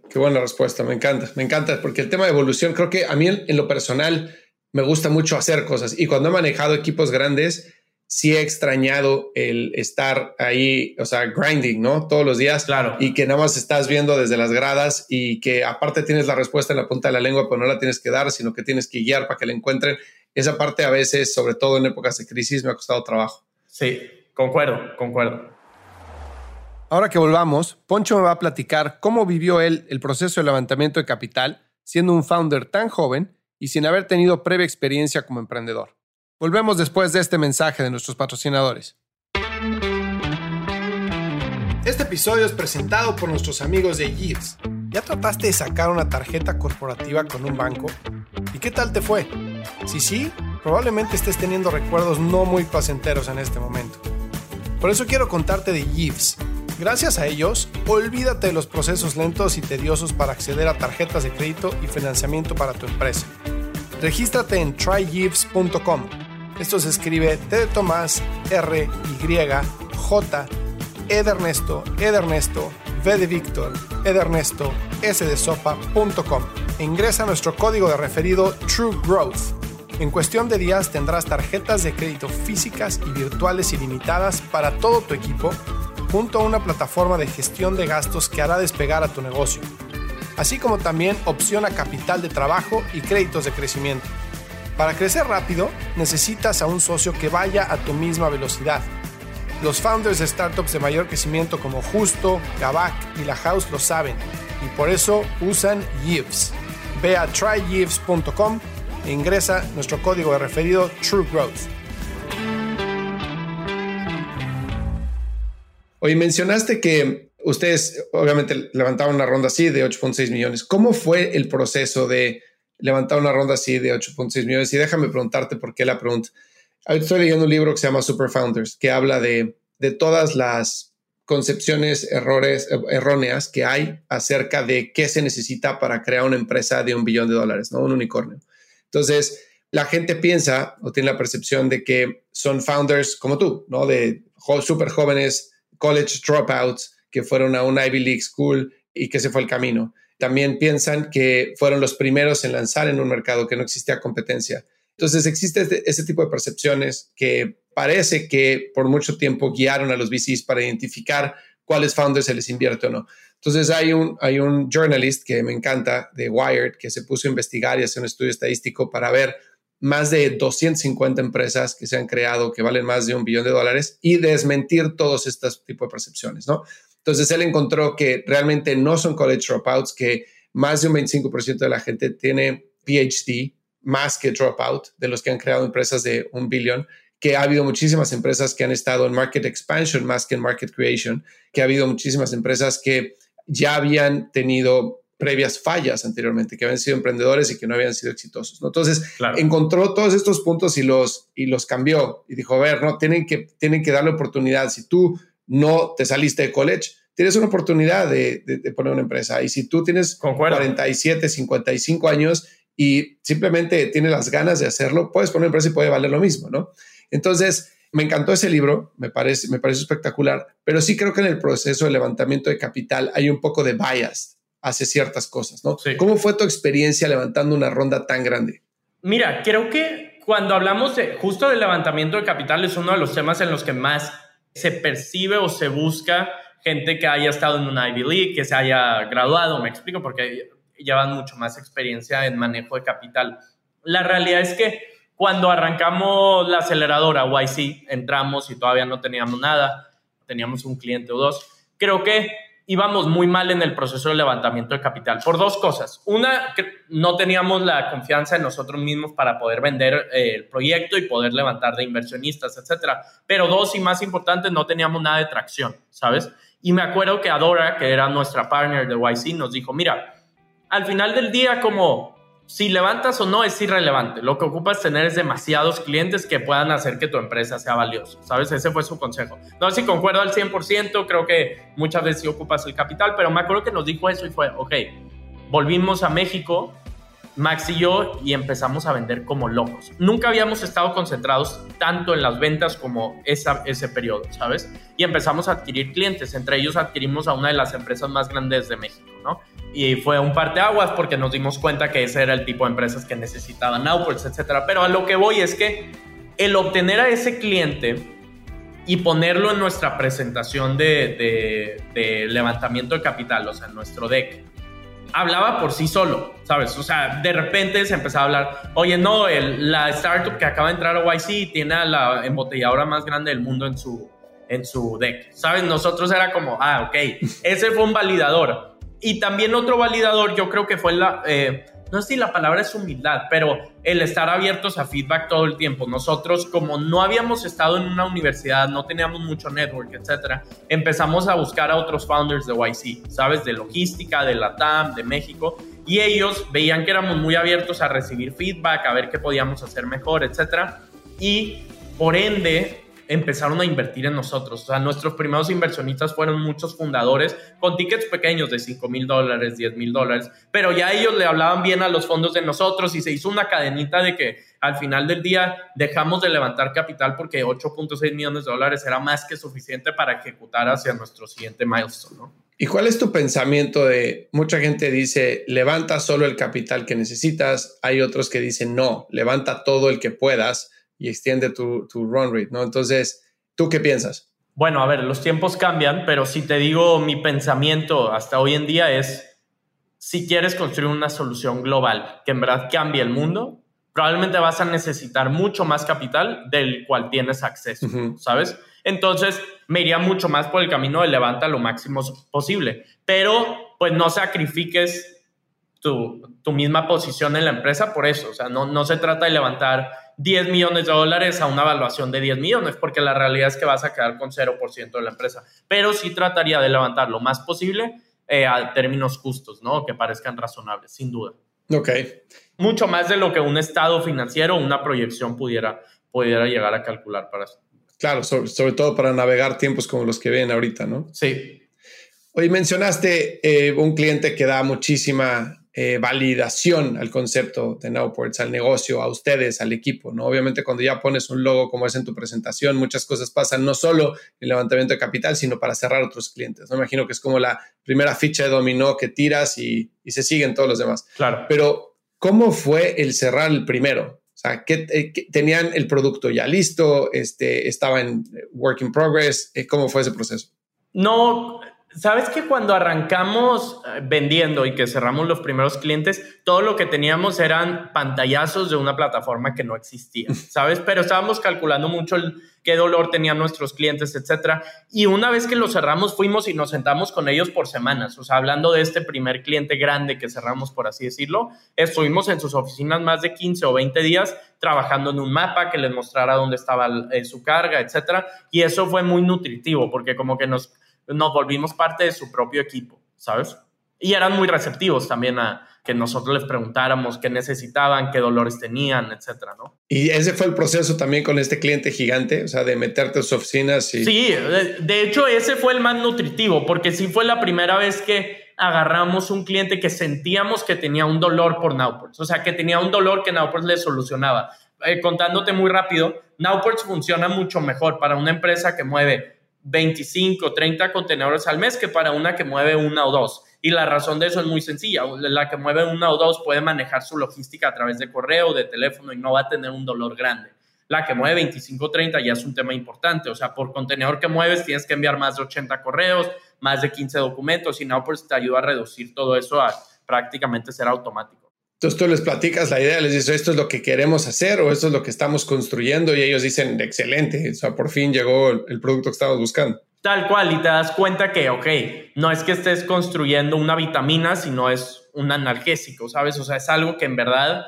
qué buena respuesta, me encanta, me encanta, porque el tema de evolución, creo que a mí en lo personal me gusta mucho hacer cosas y cuando he manejado equipos grandes, sí he extrañado el estar ahí, o sea, grinding, ¿no? Todos los días. Claro. Y que nada más estás viendo desde las gradas y que aparte tienes la respuesta en la punta de la lengua, pero no la tienes que dar, sino que tienes que guiar para que la encuentren. Esa parte a veces, sobre todo en épocas de crisis, me ha costado trabajo. Sí, concuerdo, concuerdo. Ahora que volvamos, Poncho me va a platicar cómo vivió él el proceso de levantamiento de capital, siendo un founder tan joven y sin haber tenido previa experiencia como emprendedor. Volvemos después de este mensaje de nuestros patrocinadores. Este episodio es presentado por nuestros amigos de Years. ¿Ya trataste de sacar una tarjeta corporativa con un banco? ¿Y qué tal te fue? Si sí, probablemente estés teniendo recuerdos no muy placenteros en este momento. Por eso quiero contarte de Yves. Gracias a ellos, olvídate de los procesos lentos y tediosos para acceder a tarjetas de crédito y financiamiento para tu empresa. Regístrate en trygives.com esto se escribe T de Tomás, R, Y, J, E de Ernesto, E de Ernesto, V de Víctor, E de Ernesto, S de Sopa.com. E ingresa nuestro código de referido True Growth. En cuestión de días tendrás tarjetas de crédito físicas y virtuales ilimitadas para todo tu equipo, junto a una plataforma de gestión de gastos que hará despegar a tu negocio, así como también opción a capital de trabajo y créditos de crecimiento. Para crecer rápido, necesitas a un socio que vaya a tu misma velocidad. Los founders de startups de mayor crecimiento como Justo, Gavak y La House lo saben y por eso usan Yves. Ve a tryyves.com e ingresa nuestro código de referido True Growth. Hoy mencionaste que ustedes obviamente levantaron una ronda así de 8.6 millones. ¿Cómo fue el proceso de levantar una ronda así de 8.6 millones. Y déjame preguntarte por qué la pregunta. Estoy leyendo un libro que se llama Super Founders, que habla de, de todas las concepciones errores, erróneas que hay acerca de qué se necesita para crear una empresa de un billón de dólares, ¿no? Un unicornio. Entonces, la gente piensa o tiene la percepción de que son founders como tú, ¿no? De súper jóvenes, college dropouts, que fueron a una Ivy League school y que se fue el camino también piensan que fueron los primeros en lanzar en un mercado que no existía competencia. Entonces existe este, ese tipo de percepciones que parece que por mucho tiempo guiaron a los VCs para identificar cuáles founders se les invierte o no. Entonces hay un, hay un journalist que me encanta de Wired que se puso a investigar y hacer un estudio estadístico para ver más de 250 empresas que se han creado que valen más de un billón de dólares y desmentir todos estos tipos de percepciones, ¿no? Entonces él encontró que realmente no son college dropouts, que más de un 25% de la gente tiene PhD más que dropout de los que han creado empresas de un billón, que ha habido muchísimas empresas que han estado en market expansion más que en market creation, que ha habido muchísimas empresas que ya habían tenido previas fallas anteriormente, que habían sido emprendedores y que no habían sido exitosos. Entonces, encontró todos estos puntos y los, y los cambió y dijo, a ver, no, tienen que, tienen que darle oportunidad. Si tú no te saliste de college, tienes una oportunidad de, poner una empresa. Y si tú tienes 47, 55 años y simplemente tienes las ganas de hacerlo, puedes poner una empresa y puede valer lo mismo, ¿no? Entonces, me encantó ese libro, me parece, me parece espectacular, pero sí creo que en el proceso de levantamiento de capital hay un poco de bias hacia ciertas cosas, ¿no? ¿Cómo fue tu experiencia levantando una ronda tan grande? Mira, creo que cuando hablamos de, justo del levantamiento de capital es uno de los temas en los que más se percibe o se busca gente que haya estado en una Ivy League, que se haya graduado, me explico, porque llevan mucho más experiencia en manejo de capital. La realidad es que cuando arrancamos la aceleradora YC, entramos y todavía no teníamos nada, teníamos un cliente o dos, creo que íbamos muy mal en el proceso de levantamiento de capital por dos cosas. Una, que no teníamos la confianza en nosotros mismos para poder vender eh, el proyecto y poder levantar de inversionistas, etcétera. Pero dos, y más importante, no teníamos nada de tracción, ¿sabes? Y me acuerdo que Adora, que era nuestra partner de YC, nos dijo, mira, al final del día, como si levantas o no es irrelevante. Lo que ocupas tener es demasiados clientes que puedan hacer que tu empresa sea valiosa. ¿Sabes? Ese fue su consejo. No sé si concuerdo al 100%, creo que muchas veces sí ocupas el capital, pero me acuerdo que nos dijo eso y fue, ok, volvimos a México, Max y yo, y empezamos a vender como locos. Nunca habíamos estado concentrados tanto en las ventas como esa, ese periodo, ¿sabes? Y empezamos a adquirir clientes. Entre ellos adquirimos a una de las empresas más grandes de México, ¿no? Y fue un parteaguas porque nos dimos cuenta que ese era el tipo de empresas que necesitaban Outwards, etcétera. Pero a lo que voy es que el obtener a ese cliente y ponerlo en nuestra presentación de, de, levantamiento de capital, o sea, en nuestro deck, hablaba por sí solo, ¿sabes? O sea, de repente se empezaba a hablar, oye, no, el, la startup que acaba de entrar a YC tiene a la embotelladora más grande del mundo en su, en su deck, ¿sabes? Nosotros era como, ah, ok, ese fue un validador. Y también otro validador, yo creo que fue la, eh, no sé si la palabra es humildad, pero el estar abiertos a feedback todo el tiempo. Nosotros, como no habíamos estado en una universidad, no teníamos mucho network, etcétera, empezamos a buscar a otros founders de YC, ¿sabes? De logística, de la TAM, de México. Y ellos veían que éramos muy abiertos a recibir feedback, a ver qué podíamos hacer mejor, etcétera. Y por ende, empezaron a invertir en nosotros. O sea, nuestros primeros inversionistas fueron muchos fundadores con tickets pequeños de 5 mil dólares, 10 mil dólares, pero ya ellos le hablaban bien a los fondos de nosotros y se hizo una cadenita de que al final del día dejamos de levantar capital porque 8.6 millones de dólares era más que suficiente para ejecutar hacia nuestro siguiente milestone. ¿no? ¿Y cuál es tu pensamiento de, mucha gente dice, levanta solo el capital que necesitas, hay otros que dicen, no, levanta todo el que puedas y extiende tu, tu run rate, ¿no? Entonces, ¿tú qué piensas? Bueno, a ver, los tiempos cambian, pero si te digo mi pensamiento hasta hoy en día es, si quieres construir una solución global que en verdad cambie el mundo, probablemente vas a necesitar mucho más capital del cual tienes acceso, ¿sabes? Entonces, me iría mucho más por el camino de levanta lo máximo posible, pero pues no sacrifiques tu, tu misma posición en la empresa por eso, o sea, no, no se trata de levantar 10 millones de dólares a una evaluación de 10 millones, porque la realidad es que vas a quedar con 0% de la empresa. Pero sí trataría de levantar lo más posible eh, a términos justos, ¿no? Que parezcan razonables, sin duda. Ok. Mucho más de lo que un estado financiero o una proyección pudiera, pudiera llegar a calcular para eso. Claro, sobre, todo para navegar tiempos como los que ven ahorita, ¿no? Sí. Hoy mencionaste eh, un cliente que da muchísima eh, validación al concepto de Nowports, al negocio, a ustedes, al equipo, ¿no? Obviamente cuando ya pones un logo como es en tu presentación, muchas cosas pasan, no solo el levantamiento de capital, sino para cerrar otros clientes. No imagino que es como la primera ficha de dominó que tiras y, se siguen todos los demás. Claro. Pero, ¿cómo fue el cerrar el primero? O sea, ¿qué, eh, tenían el producto ya listo? Este, ¿Estaba en work in progress? Eh, ¿Cómo fue ese proceso? No, Sabes que cuando arrancamos eh, vendiendo y que cerramos los primeros clientes, todo lo que teníamos eran pantallazos de una plataforma que no existía, ¿sabes? Pero estábamos calculando mucho el, qué dolor tenían nuestros clientes, etcétera. Y una vez que lo cerramos, fuimos y nos sentamos con ellos por semanas. O sea, hablando de este primer cliente grande que cerramos, por así decirlo, estuvimos en sus oficinas más de 15 o 20 días trabajando en un mapa que les mostrara dónde estaba eh, su carga, etcétera. Y eso fue muy nutritivo porque como que nos nos volvimos parte de su propio equipo, ¿sabes? Y eran muy receptivos también a que nosotros les preguntáramos qué necesitaban, qué dolores tenían, etcétera, ¿no? Y ese fue el proceso también con este cliente gigante, o sea, de meterte en sus oficinas y... Sí, de, hecho ese fue el más nutritivo, porque sí fue la primera vez que agarramos un cliente que sentíamos que tenía un dolor por Nowports, o sea, que tenía un dolor que Nowports le solucionaba. Eh, contándote muy rápido, Nowports funciona mucho mejor para una empresa que mueve 25, 30 contenedores al mes que para una que mueve una o dos. Y la razón de eso es muy sencilla. La que mueve una o dos puede manejar su logística a través de correo, de teléfono y no va a tener un dolor grande. La que mueve 25, 30 ya es un tema importante. O sea, por contenedor que mueves tienes que enviar más de 80 correos, más de 15 documentos y no, pues te ayuda a reducir todo eso a prácticamente ser automático. Entonces tú les platicas la idea, les dices, esto es lo que queremos hacer o esto es lo que estamos construyendo y ellos dicen, excelente, o sea, por fin llegó el, producto que estamos buscando. Tal cual, y te das cuenta que, ok, no es que estés construyendo una vitamina, sino es un analgésico, ¿sabes? O sea, es algo que en verdad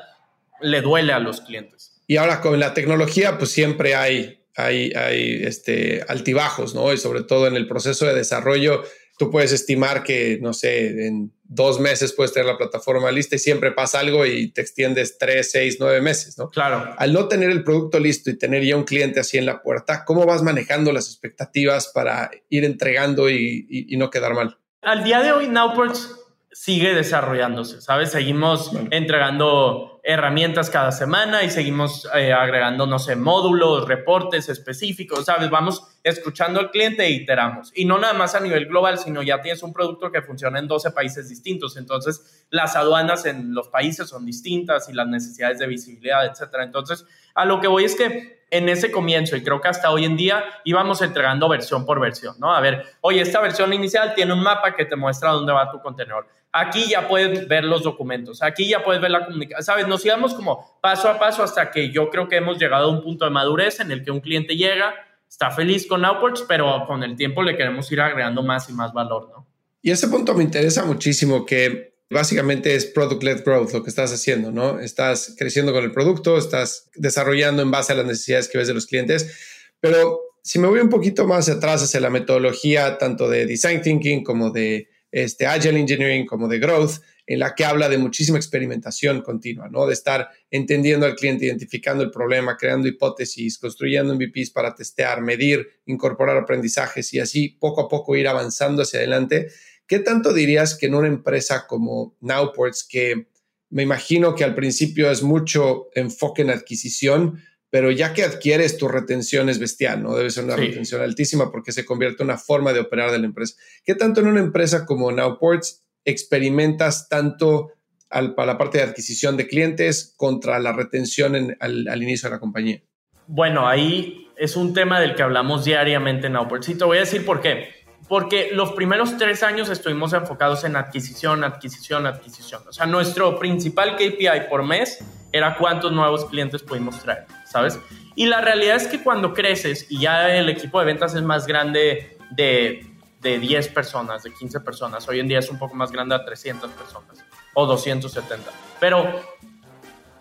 le duele a los clientes. Y ahora con la tecnología, pues siempre hay, hay, hay este, altibajos, ¿no? Y sobre todo en el proceso de desarrollo, tú puedes estimar que, no sé, en dos meses puedes tener la plataforma lista y siempre pasa algo y te extiendes tres, seis, nueve meses, ¿no? Claro. Al no tener el producto listo y tener ya un cliente así en la puerta, ¿cómo vas manejando las expectativas para ir entregando y, no quedar mal? Al día de hoy, Nowports sigue desarrollándose, ¿sabes? Seguimos entregando herramientas cada semana y seguimos eh, agregando, no sé, módulos, reportes específicos, ¿sabes? Vamos escuchando al cliente e iteramos. Y no nada más a nivel global, sino ya tienes un producto que funciona en 12 países distintos. Entonces, las aduanas en los países son distintas y las necesidades de visibilidad, etcétera. Entonces, a lo que voy es que en ese comienzo, y creo que hasta hoy en día, íbamos entregando versión por versión, ¿no? A ver, oye, esta versión inicial tiene un mapa que te muestra dónde va tu contenedor Aquí ya puedes ver los documentos, aquí ya puedes ver la comunicación, ¿sabes? Nos íbamos como paso a paso hasta que yo creo que hemos llegado a un punto de madurez en el que un cliente llega, está feliz con Outports, pero con el tiempo le queremos ir agregando más y más valor, ¿no? Y ese punto me interesa muchísimo que básicamente es product-led growth lo que estás haciendo, ¿no? Estás creciendo con el producto, estás desarrollando en base a las necesidades que ves de los clientes, pero si me voy un poquito más atrás hacia la metodología tanto de design thinking como de este, Agile Engineering como de Growth, en la que habla de muchísima experimentación continua, ¿no? De estar entendiendo al cliente, identificando el problema, creando hipótesis, construyendo MVPs para testear, medir, incorporar aprendizajes y así poco a poco ir avanzando hacia adelante. ¿Qué tanto dirías que en una empresa como Nowports, que me imagino que al principio es mucho enfoque en adquisición, pero ya que adquieres tu retención es bestial, ¿no? Debe ser una retención altísima porque se convierte en una forma de operar de la empresa. ¿Qué tanto en una empresa como Nowports experimentas tanto para la parte de adquisición de clientes contra la retención al, inicio de la compañía? Bueno, ahí es un tema del que hablamos diariamente en Nowports y te voy a decir por qué. Porque los primeros tres años estuvimos enfocados en adquisición, adquisición, adquisición. O sea, nuestro principal KPI por mes era cuántos nuevos clientes pudimos traer. ¿sabes? Y la realidad es que cuando creces y ya el equipo de ventas es más grande de, de 10 personas, de 15 personas, hoy en día es un poco más grande a 300 personas o 270. Pero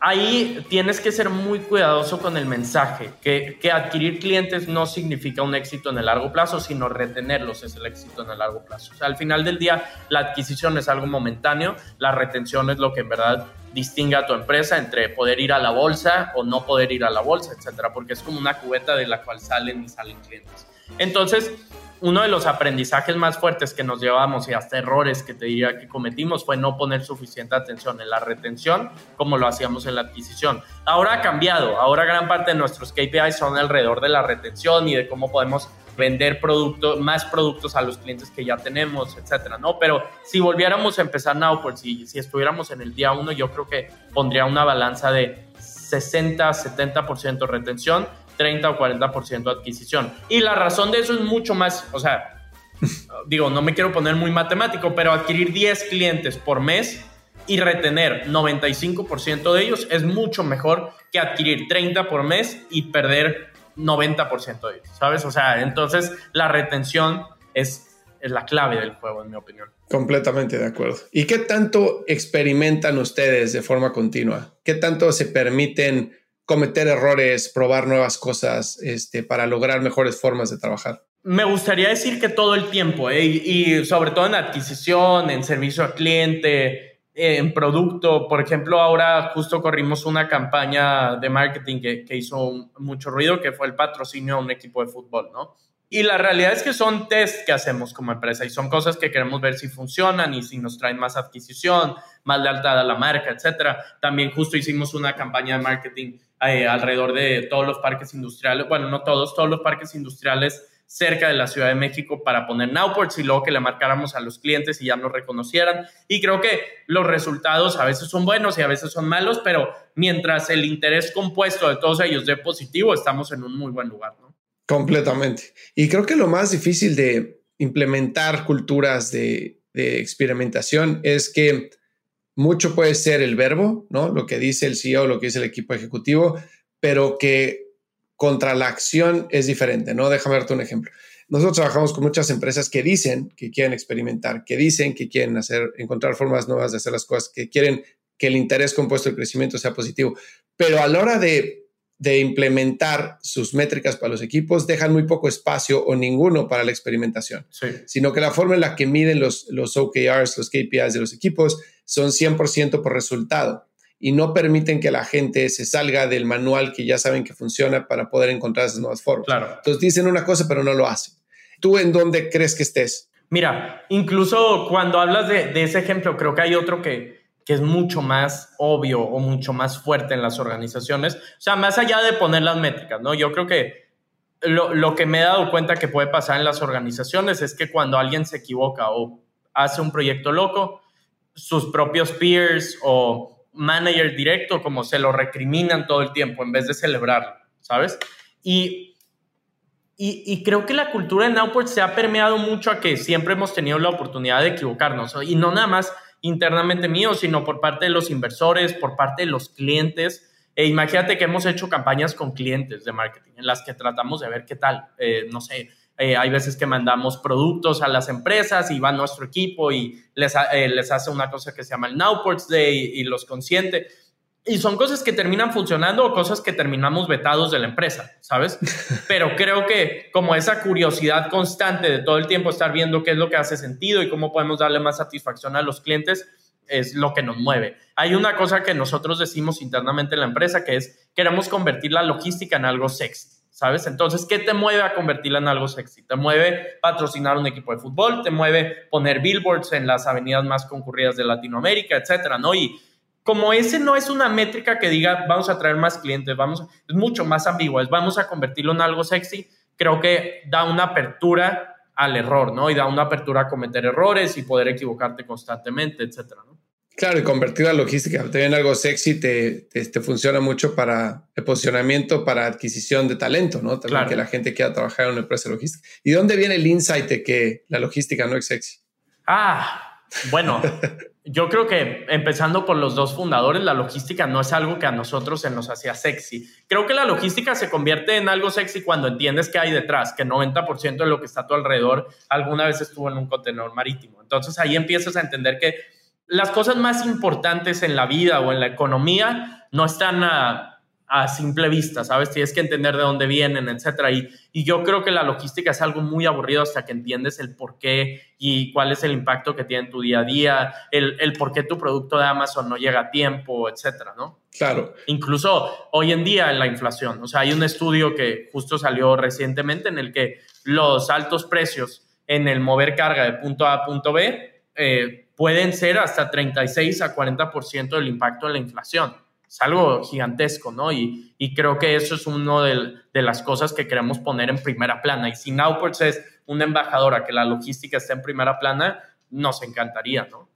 ahí tienes que ser muy cuidadoso con el mensaje, que, que, adquirir clientes no significa un éxito en el largo plazo, sino retenerlos es el éxito en el largo plazo. O sea, al final del día, la adquisición es algo momentáneo, la retención es lo que en verdad distingue a tu empresa entre poder ir a la bolsa o no poder ir a la bolsa, etcétera, porque es como una cubeta de la cual salen y salen clientes. Entonces, uno de los aprendizajes más fuertes que nos llevamos y hasta errores que te diría que cometimos fue no poner suficiente atención en la retención como lo hacíamos en la adquisición. Ahora ha cambiado, ahora gran parte de nuestros KPIs son alrededor de la retención y de cómo podemos vender más productos a los clientes que ya tenemos, etcétera, ¿no? Pero si volviéramos a empezar now, por si, si estuviéramos en el día uno, yo creo que pondría una balanza de 60, 70% retención 30 o 40% adquisición. Y la razón de eso es mucho más, o sea, digo, no me quiero poner muy matemático, pero adquirir 10 clientes por mes y retener 95% de ellos es mucho mejor que adquirir 30 por mes y perder 90% de ellos, ¿sabes? O sea, entonces la retención es, es la clave del juego, en mi opinión. Completamente de acuerdo. ¿Y qué tanto experimentan ustedes de forma continua? ¿Qué tanto se permiten cometer errores, probar nuevas cosas este, para lograr mejores formas de trabajar? Me gustaría decir que todo el tiempo, ¿eh? y, sobre todo en adquisición, en servicio al cliente, en producto. Por ejemplo, ahora justo corrimos una campaña de marketing que, que hizo mucho ruido, que fue el patrocinio a un equipo de fútbol, ¿no? Y la realidad es que son test que hacemos como empresa y son cosas que queremos ver si funcionan y si nos traen más adquisición, más lealtad a la marca, etcétera. También justo hicimos una campaña de marketing eh, alrededor de todos los parques industriales, bueno, no todos, todos los parques industriales cerca de la Ciudad de México para poner Nowports y luego que le marcáramos a los clientes y ya nos reconocieran. Y creo que los resultados a veces son buenos y a veces son malos, pero mientras el interés compuesto de todos ellos dé positivo, estamos en un muy buen lugar, ¿no? Completamente. Y creo que lo más difícil de implementar culturas de, experimentación es que mucho puede ser el verbo, ¿no? Lo que dice el CEO, lo que dice el equipo ejecutivo, pero que contra la acción es diferente, ¿no? Déjame darte un ejemplo. nosotros trabajamos con muchas empresas que dicen que quieren experimentar, que dicen que quieren hacer, encontrar formas nuevas de hacer las cosas, que quieren que el interés compuesto del crecimiento sea positivo. Pero a la hora de, de implementar sus métricas para los equipos, dejan muy poco espacio o ninguno para la experimentación. Sino que la forma en la que miden los, los OKRs, los KPIs de los equipos, son 100% por resultado y no permiten que la gente se salga del manual que ya saben que funciona para poder encontrar esas nuevas formas. Claro. Entonces dicen una cosa, pero no lo hacen. ¿Tú en dónde crees que estés? Mira, incluso cuando hablas de, ese ejemplo, creo que hay otro que, que es mucho más obvio o mucho más fuerte en las organizaciones. O sea, más allá de poner las métricas, ¿no? Yo creo que lo, lo, que me he dado cuenta que puede pasar en las organizaciones es que cuando alguien se equivoca o hace un proyecto loco, sus propios peers o manager directo, como se lo recriminan todo el tiempo en vez de celebrarlo, ¿sabes? Y, y, creo que la cultura de Nowport se ha permeado mucho a que siempre hemos tenido la oportunidad de equivocarnos, y no nada más internamente mío, sino por parte de los inversores, por parte de los clientes. E imagínate que hemos hecho campañas con clientes de marketing en las que tratamos de ver qué tal, eh, no sé, eh, hay veces que mandamos productos a las empresas y va nuestro equipo y les, eh, les hace una cosa que se llama el Nowports Day y, los consiente. Y son cosas que terminan funcionando o cosas que terminamos vetados de la empresa, ¿sabes? Pero creo que como esa curiosidad constante de todo el tiempo estar viendo qué es lo que hace sentido y cómo podemos darle más satisfacción a los clientes es lo que nos mueve. Hay una cosa que nosotros decimos internamente en la empresa que es queremos convertir la logística en algo sexy. ¿sabes? Entonces, ¿qué te mueve a convertirla en algo sexy? Te mueve patrocinar un equipo de fútbol, te mueve poner billboards en las avenidas más concurridas de Latinoamérica, etcétera, ¿no? Y como ese no es una métrica que diga, vamos a traer más clientes, vamos, es mucho más ambiguo, es vamos a convertirlo en algo sexy, creo que da una apertura al error, ¿no? Y da una apertura a cometer errores y poder equivocarte constantemente, etcétera, ¿no? Claro, y convertir la logística en algo sexy te, te, funciona mucho para el posicionamiento, para adquisición de talento, ¿no? También que la gente quiera trabajar en una empresa logística. ¿Y dónde viene el insight de que la logística no es sexy? Ah, bueno, yo creo que empezando por los dos fundadores, la logística no es algo que a nosotros se nos hacía sexy. Creo que la logística se convierte en algo sexy cuando entiendes que hay detrás, que 90% de lo que está a tu alrededor alguna vez estuvo en un contenedor marítimo. Entonces ahí empiezas a entender que las cosas más importantes en la vida o en la economía no están a, simple vista, ¿sabes? Tienes que entender de dónde vienen, etcétera. Y, y, yo creo que la logística es algo muy aburrido hasta que entiendes el por qué y cuál es el impacto que tiene en tu día a día, el, el por qué tu producto de Amazon no llega a tiempo, etcétera, ¿no? Claro. Incluso hoy en día en la inflación. O sea, hay un estudio que justo salió recientemente en el que los altos precios en el mover carga de punto A a punto B eh, pueden ser hasta 36 a 40% del impacto de la inflación. Es algo gigantesco, ¿no? Y, y creo que eso es una de, de, las cosas que queremos poner en primera plana. Y si Nowports es una embajadora que la logística esté en primera plana, nos encantaría, ¿no?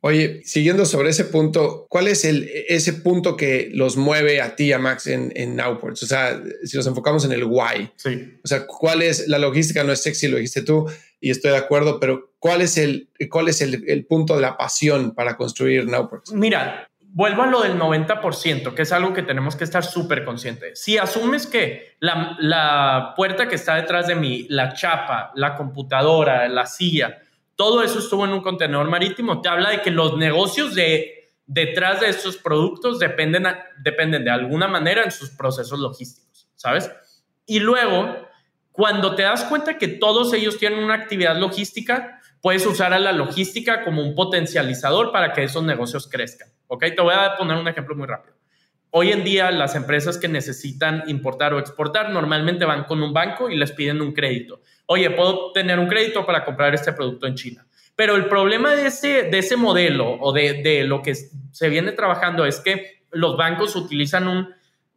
Oye, siguiendo sobre ese punto, ¿cuál es el, ese punto que los mueve a ti a Max en, en Nowports? O sea, si nos enfocamos en el why. Sí. O sea, ¿cuál es la logística? No es sexy, lo dijiste tú, y estoy de acuerdo, pero ¿cuál es el, cuál es el, el punto de la pasión para construir Nowports? Mira, vuelvo a lo del 90%, que es algo que tenemos que estar súper conscientes. Si asumes que la, la puerta que está detrás de mí, la chapa, la computadora, la silla, todo eso estuvo en un contenedor marítimo. Te habla de que los negocios de, detrás de estos productos dependen, dependen de alguna manera en sus procesos logísticos, ¿sabes? Y luego, cuando te das cuenta que todos ellos tienen una actividad logística, puedes usar a la logística como un potencializador para que esos negocios crezcan. ¿Ok? Te voy a poner un ejemplo muy rápido. Hoy en día las empresas que necesitan importar o exportar normalmente van con un banco y les piden un crédito. Oye, puedo tener un crédito para comprar este producto en China. Pero el problema de ese, de ese modelo o de, de lo que se viene trabajando es que los bancos utilizan un,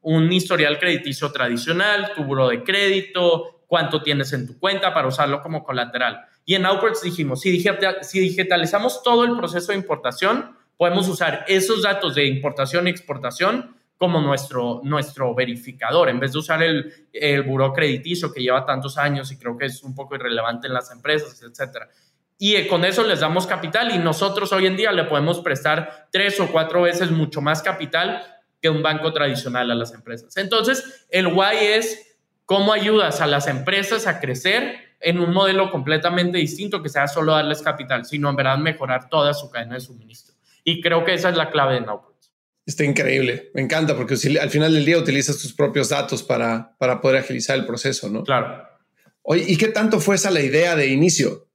un historial crediticio tradicional, tu buro de crédito, cuánto tienes en tu cuenta para usarlo como colateral. Y en Outwards dijimos, si, digitalizamos todo el proceso de importación, podemos usar esos datos de importación y exportación como nuestro, nuestro verificador, en vez de usar el, el buró crediticio que lleva tantos años y creo que es un poco irrelevante en las empresas, etcétera. Y eh, con eso les damos capital y nosotros hoy en día le podemos prestar tres o cuatro veces mucho más capital que un banco tradicional a las empresas. Entonces, el why es cómo ayudas a las empresas a crecer en un modelo completamente distinto que sea solo darles capital, sino en verdad mejorar toda su cadena de suministro. Y creo que esa es la clave de Nowports. Está increíble, me encanta porque al final del día utilizas tus propios datos para, para poder agilizar el proceso, ¿no? Claro. Oye, ¿y qué tanto fue esa la idea de inicio?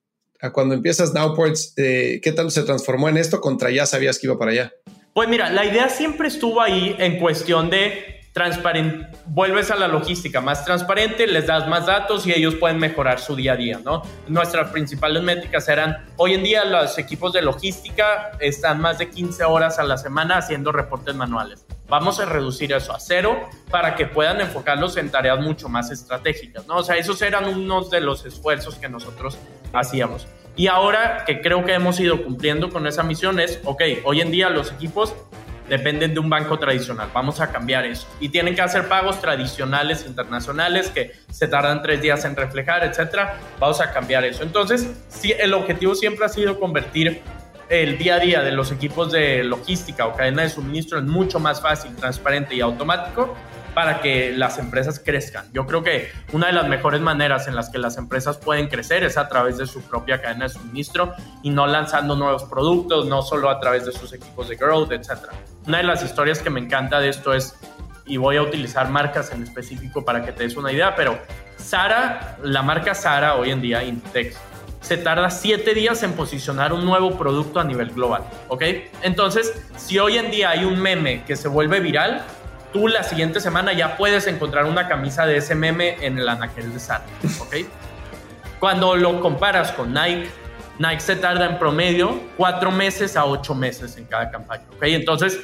cuando empiezas Nowports, eh, ¿qué tanto se transformó en esto contra ya sabías que iba para allá? Pues mira, la idea siempre estuvo ahí en cuestión de transparente, vuelves a la logística más transparente, les das más datos y ellos pueden mejorar su día a día, ¿no? Nuestras principales métricas eran, hoy en día los equipos de logística están más de 15 horas a la semana haciendo reportes manuales. Vamos a reducir eso a cero para que puedan enfocarlos en tareas mucho más estratégicas, ¿no? O sea, esos eran unos de los esfuerzos que nosotros hacíamos. Y ahora que creo que hemos ido cumpliendo con esa misión es, ok, hoy en día los equipos dependen de un banco tradicional. Vamos a cambiar eso. Y tienen que hacer pagos tradicionales internacionales que se tardan tres días en reflejar, etcétera. Vamos a cambiar eso. Entonces, el objetivo siempre ha sido convertir el día a día de los equipos de logística o cadena de suministro en mucho más fácil, transparente y automático para que las empresas crezcan. Yo creo que una de las mejores maneras en las que las empresas pueden crecer es a través de su propia cadena de suministro y no lanzando nuevos productos, no solo a través de sus equipos de growth, etc. Una de las historias que me encanta de esto es, y voy a utilizar marcas en específico para que te des una idea, pero Sara, la marca Sara hoy en día, Intex, se tarda siete días en posicionar un nuevo producto a nivel global, ¿ok? Entonces, si hoy en día hay un meme que se vuelve viral, tú la siguiente semana ya puedes encontrar una camisa de ese meme en el anaquel de Sara, ¿ok? Cuando lo comparas con Nike, Nike se tarda en promedio cuatro meses a ocho meses en cada campaña, ¿ok? Entonces,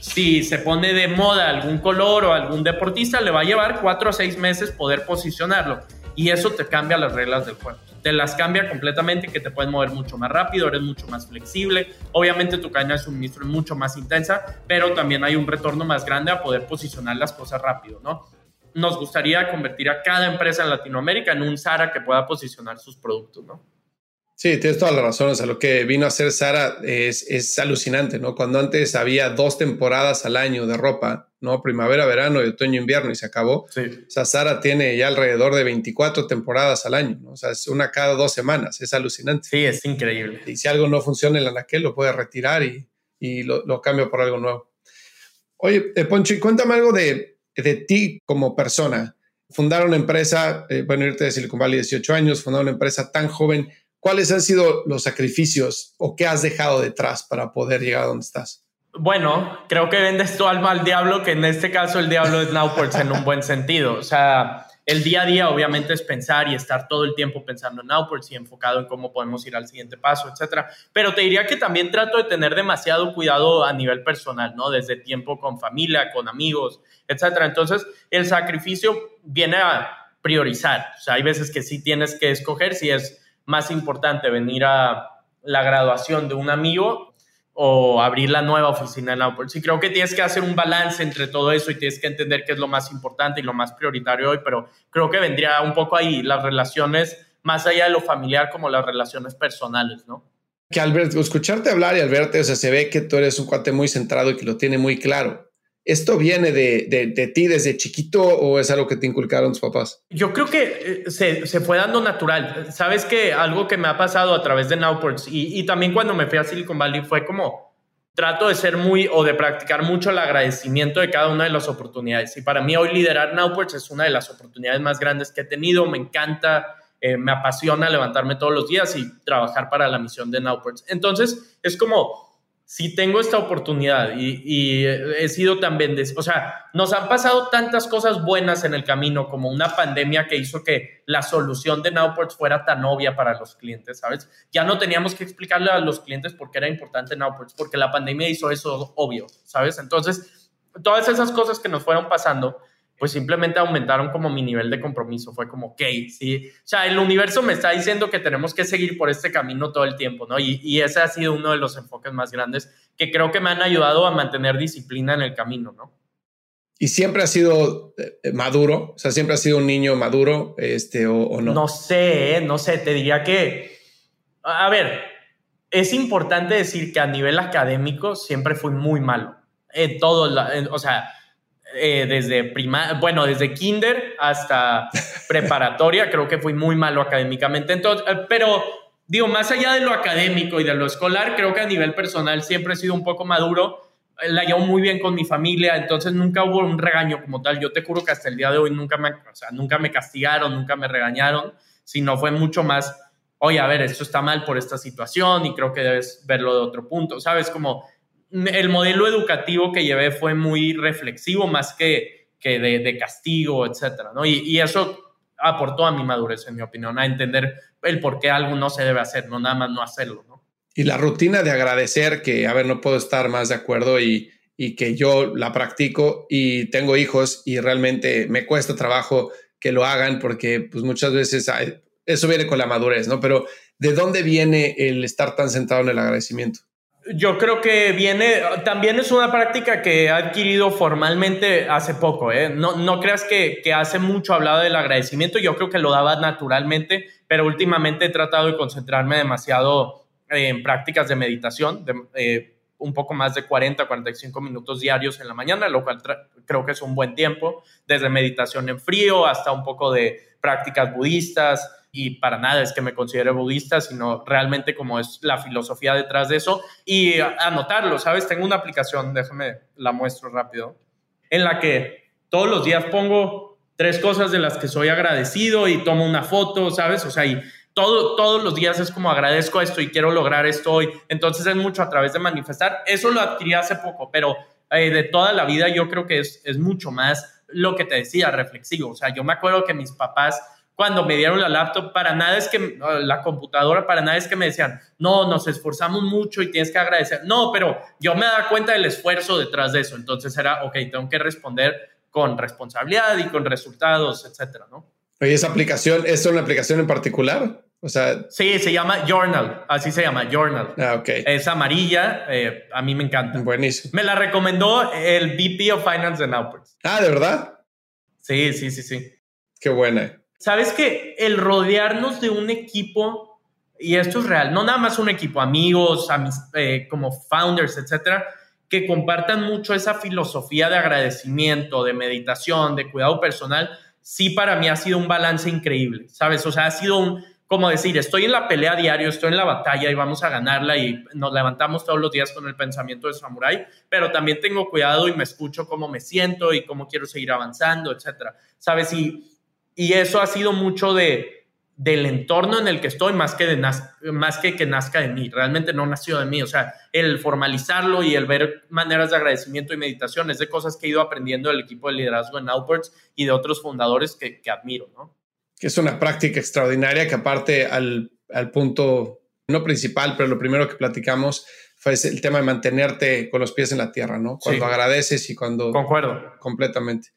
si se pone de moda algún color o algún deportista, le va a llevar cuatro a seis meses poder posicionarlo y eso te cambia las reglas del juego te las cambia completamente, que te puedes mover mucho más rápido, eres mucho más flexible. Obviamente tu cadena de suministro es mucho más intensa, pero también hay un retorno más grande a poder posicionar las cosas rápido, ¿no? Nos gustaría convertir a cada empresa en Latinoamérica en un Sara que pueda posicionar sus productos, ¿no? Sí, tienes toda la razón. O sea, lo que vino a hacer Sara es, es, alucinante, ¿no? Cuando antes había dos temporadas al año de ropa, ¿no? Primavera, verano y otoño, invierno y se acabó. Sí. O sea, Sara tiene ya alrededor de 24 temporadas al año, ¿no? O sea, es una cada dos semanas. Es alucinante. Sí, es increíble. Y si algo no funciona en la anaquel, lo puede retirar y, y lo, lo, cambia por algo nuevo. Oye, eh, Ponchi, cuéntame algo de, de ti como persona. Fundar una empresa, eh, bueno, irte de Silicon Valley 18 años, fundar una empresa tan joven ¿Cuáles han sido los sacrificios o qué has dejado detrás para poder llegar a donde estás? Bueno, creo que vendes tu alma al diablo, que en este caso el diablo es Nowports en un buen sentido. O sea, el día a día obviamente es pensar y estar todo el tiempo pensando en Nowports y enfocado en cómo podemos ir al siguiente paso, etcétera. Pero te diría que también trato de tener demasiado cuidado a nivel personal, ¿no? Desde tiempo con familia, con amigos, etcétera. Entonces, el sacrificio viene a priorizar. O sea, hay veces que sí tienes que escoger si es más importante venir a la graduación de un amigo o abrir la nueva oficina en Outport. Sí, creo que tienes que hacer un balance entre todo eso y tienes que entender qué es lo más importante y lo más prioritario hoy, pero creo que vendría un poco ahí las relaciones más allá de lo familiar como las relaciones personales, ¿no? Que Albert, escucharte hablar y Albert, o sea, se ve que tú eres un cuate muy centrado y que lo tiene muy claro. ¿Esto viene de, ti desde chiquito o es algo que te inculcaron tus papás? Yo creo que eh, se, fue dando natural. Sabes que algo que me ha pasado a través de Nowports y, y también cuando me fui a Silicon Valley fue como trato de ser muy o de practicar mucho el agradecimiento de cada una de las oportunidades. Y para mí hoy liderar Nowports es una de las oportunidades más grandes que he tenido. Me encanta, eh, me apasiona levantarme todos los días y trabajar para la misión de Nowports. Entonces, es como si tengo esta oportunidad y, he sido tan bendecido, o sea, nos han pasado tantas cosas buenas en el camino, como una pandemia que hizo que la solución de Nowports fuera tan obvia para los clientes, ¿sabes? Ya no teníamos que explicarle a los clientes por qué era importante Nowports, porque la pandemia hizo eso obvio, ¿sabes? Entonces, todas esas cosas que nos fueron pasando, pues simplemente aumentaron como mi nivel de compromiso. Fue como, ok, sí. O sea, el universo me está diciendo que tenemos que seguir por este camino todo el tiempo, ¿no? Y, y, ese ha sido uno de los enfoques más grandes que creo que me han ayudado a mantener disciplina en el camino, ¿no? ¿Y siempre ha sido eh, maduro? O sea, ¿siempre ha sido un niño maduro este, o, no? No sé, ¿eh? no sé, te diría que, a ver, es importante decir que a nivel académico siempre fui muy malo. En todo, o sea, eh, desde prima, bueno, desde kinder hasta preparatoria, creo que fui muy malo académicamente, entonces, eh, pero digo, más allá de lo académico y de lo escolar, creo que a nivel personal siempre he sido un poco maduro, eh, la llevo muy bien con mi familia, entonces nunca hubo un regaño como tal, yo te juro que hasta el día de hoy nunca me, o sea, nunca me castigaron, nunca me regañaron, sino fue mucho más, oye, a ver, esto está mal por esta situación y creo que debes verlo de otro punto, ¿sabes? Como el modelo educativo que llevé fue muy reflexivo más que, que de, castigo, etcétera, ¿no? Y, eso aportó a mi madurez, en mi opinión, a entender el por qué algo no se debe hacer, no nada más no hacerlo, ¿no? Y la rutina de agradecer, que, a ver, no puedo estar más de acuerdo y, y que yo la practico y tengo hijos y realmente me cuesta trabajo que lo hagan porque pues muchas veces eso viene con la madurez, ¿no? Pero ¿de dónde viene el estar tan centrado en el agradecimiento? Yo creo que viene, también es una práctica que he adquirido formalmente hace poco. ¿eh? No, no creas que, que, hace mucho hablado del agradecimiento, yo creo que lo daba naturalmente, pero últimamente he tratado de concentrarme demasiado en prácticas de meditación, de, eh, un poco más de 40, 45 minutos diarios en la mañana, lo cual creo que es un buen tiempo, desde meditación en frío hasta un poco de prácticas budistas y para nada es que me considere budista, sino realmente como es la filosofía detrás de eso y anotarlo, ¿sabes? Tengo una aplicación, déjame la muestro rápido, en la que todos los días pongo tres cosas de las que soy agradecido y tomo una foto, ¿sabes? O sea, y todo, todos los días es como agradezco esto y quiero lograr esto hoy. Entonces es mucho a través de manifestar. Eso lo adquirí hace poco, pero eh, de toda la vida yo creo que es, es mucho más lo que te decía, reflexivo. O sea, yo me acuerdo que mis papás cuando me dieron la laptop, para nada es que la computadora, para nada es que me decían, no, nos esforzamos mucho y tienes que agradecer. No, pero yo me daba cuenta del esfuerzo detrás de eso. Entonces era, ok, tengo que responder con responsabilidad y con resultados, etcétera, ¿no? Oye, esa aplicación, ¿es una aplicación en particular? O sea, sí, se llama Journal, así se llama Journal. Ah, ok. Es amarilla, eh, a mí me encanta. Buenísimo. Me la recomendó el VP of Finance de Nowports. Ah, ¿de verdad? Sí, sí, sí, sí. Qué buena. Sabes que el rodearnos de un equipo, y esto es real, no nada más un equipo, amigos, eh, como founders, etcétera, que compartan mucho esa filosofía de agradecimiento, de meditación, de cuidado personal, sí para mí ha sido un balance increíble, ¿sabes? O sea, ha sido un, como decir, estoy en la pelea diario, estoy en la batalla y vamos a ganarla y nos levantamos todos los días con el pensamiento de samurái, pero también tengo cuidado y me escucho cómo me siento y cómo quiero seguir avanzando, etcétera. ¿Sabes? Y y eso ha sido mucho de, del entorno en el que estoy, más que, de más que que nazca de mí. Realmente no nació de mí. O sea, el formalizarlo y el ver maneras de agradecimiento y meditación es de cosas que he ido aprendiendo del equipo de liderazgo en Outwards y de otros fundadores que, que admiro, ¿no? Que es una práctica extraordinaria que aparte al, al punto, no principal, pero lo primero que platicamos fue el tema de mantenerte con los pies en la tierra, ¿no? Cuando agradeces y cuando... Concuerdo. Completamente.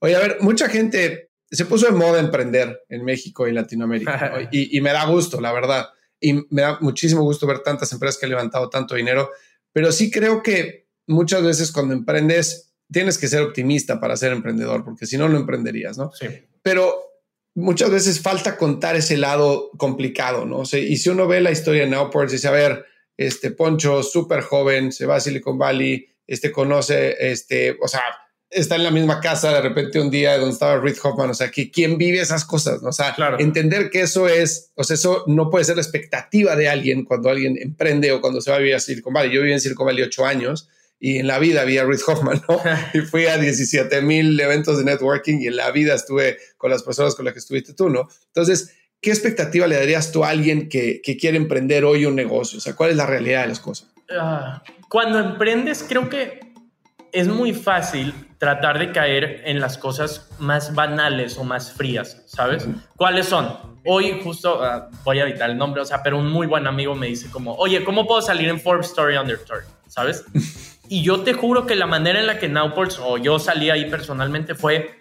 Oye, a ver, mucha gente se puso de moda emprender en México y Latinoamérica y, me da gusto, la verdad. Y me da muchísimo gusto ver tantas empresas que han levantado tanto dinero, pero sí creo que muchas veces cuando emprendes tienes que ser optimista para ser emprendedor, porque si no, no emprenderías, ¿no? Sí. Pero muchas veces falta contar ese lado complicado, ¿no? y si uno ve la historia de Nowports, dice, a ver, este Poncho, súper joven, se va a Silicon Valley, este conoce, este, o sea, está en la misma casa de repente un día donde estaba Reid Hoffman, o sea, que quién vive esas cosas, ¿no? o sea, entender que eso es, o sea, eso no puede ser la expectativa de alguien cuando alguien emprende o cuando se va a vivir a Silicon Valley. Yo viví en Silicon Valley ocho años y en la vida había Reid Hoffman, ¿no? y fui a 17 mil eventos de networking y en la vida estuve con las personas con las que estuviste tú, ¿no? Entonces, ¿qué expectativa le darías tú a alguien que, que quiere emprender hoy un negocio? O sea, ¿cuál es la realidad de las cosas? Ah, cuando emprendes, creo que es muy fácil tratar de caer en las cosas más banales o más frías, ¿sabes? ¿Cuáles son? Hoy justo, ah, voy a evitar el nombre, o sea, pero un muy buen amigo me dice como, oye, ¿cómo puedo salir en Forbes Story Under 30? ¿Sabes? y yo te juro que la manera en la que Nowports o yo salí ahí personalmente fue,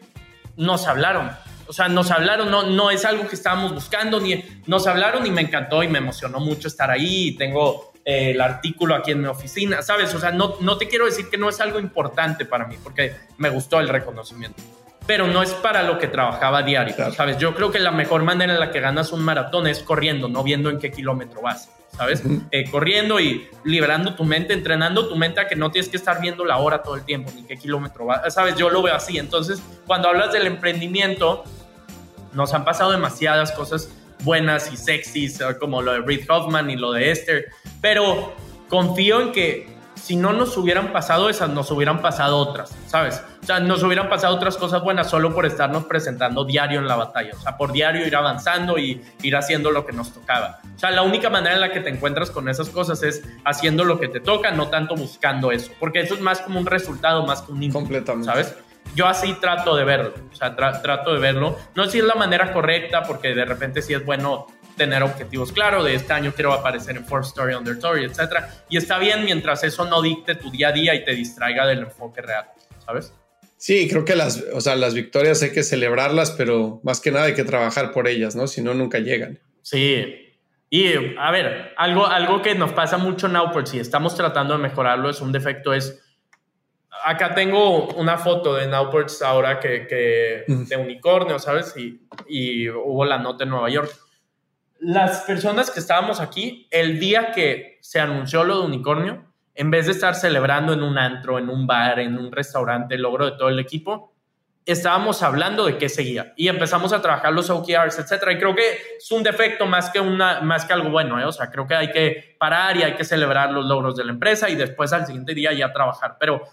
nos hablaron. O sea, nos hablaron, no, no es algo que estábamos buscando, ni nos hablaron y me encantó y me emocionó mucho estar ahí. Y tengo el artículo aquí en mi oficina, ¿sabes? O sea, no, no te quiero decir que no es algo importante para mí, porque me gustó el reconocimiento, pero no es para lo que trabajaba diario, ¿sabes? Yo creo que la mejor manera en la que ganas un maratón es corriendo, no viendo en qué kilómetro vas, ¿sabes? Eh, corriendo y liberando tu mente, entrenando tu mente a que no tienes que estar viendo la hora todo el tiempo, ni qué kilómetro va, ¿sabes? Yo lo veo así. Entonces, cuando hablas del emprendimiento, nos han pasado demasiadas cosas buenas y sexys, como lo de Reed Hoffman y lo de Esther, pero confío en que si no nos hubieran pasado esas, nos hubieran pasado otras, ¿sabes? O sea, nos hubieran pasado otras cosas buenas solo por estarnos presentando diario en la batalla, o sea, por diario ir avanzando y ir haciendo lo que nos tocaba. O sea, la única manera en la que te encuentras con esas cosas es haciendo lo que te toca, no tanto buscando eso, porque eso es más como un resultado, más que un input, Completamente. ¿sabes? Yo así trato de verlo, o sea, trato de verlo. No sé si es la manera correcta, porque de repente sí es bueno tener objetivos claros, de este año quiero aparecer en Fourth Story, Under Story, etc. Y está bien mientras eso no dicte tu día a día y te distraiga del enfoque real, ¿sabes? Sí, creo que las, o sea, las victorias hay que celebrarlas, pero más que nada hay que trabajar por ellas, ¿no? Si no, nunca llegan. Sí. Y a ver, algo, algo que nos pasa mucho en Output, si estamos tratando de mejorarlo, es un defecto, es acá tengo una foto de Nowports ahora que, que de unicornio, ¿sabes? Y, y, hubo la nota en Nueva York. Las personas que estábamos aquí, el día que se anunció lo de unicornio, en vez de estar celebrando en un antro, en un bar, en un restaurante, el logro de todo el equipo, estábamos hablando de qué seguía y empezamos a trabajar los OKRs, etcétera. Y creo que es un defecto más que, una, más que algo bueno, ¿eh? O sea, creo que hay que parar y hay que celebrar los logros de la empresa y después al siguiente día ya trabajar. Pero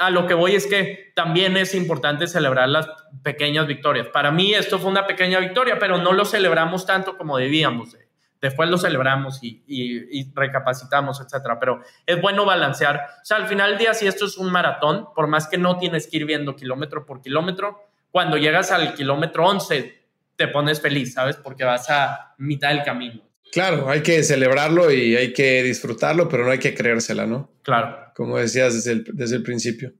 a lo que voy es que también es importante celebrar las pequeñas victorias. Para mí esto fue una pequeña victoria, pero no lo celebramos tanto como debíamos. Después lo celebramos y, recapacitamos, etcétera. Pero es bueno balancear. O sea, al final del día, si esto es un maratón, por más que no tienes que ir viendo kilómetro por kilómetro, cuando llegas al kilómetro 11 te pones feliz, ¿sabes? Porque vas a mitad del camino. Claro, hay que celebrarlo y hay que disfrutarlo, pero no hay que creérsela, ¿no? Claro. Como decías desde el, desde el principio.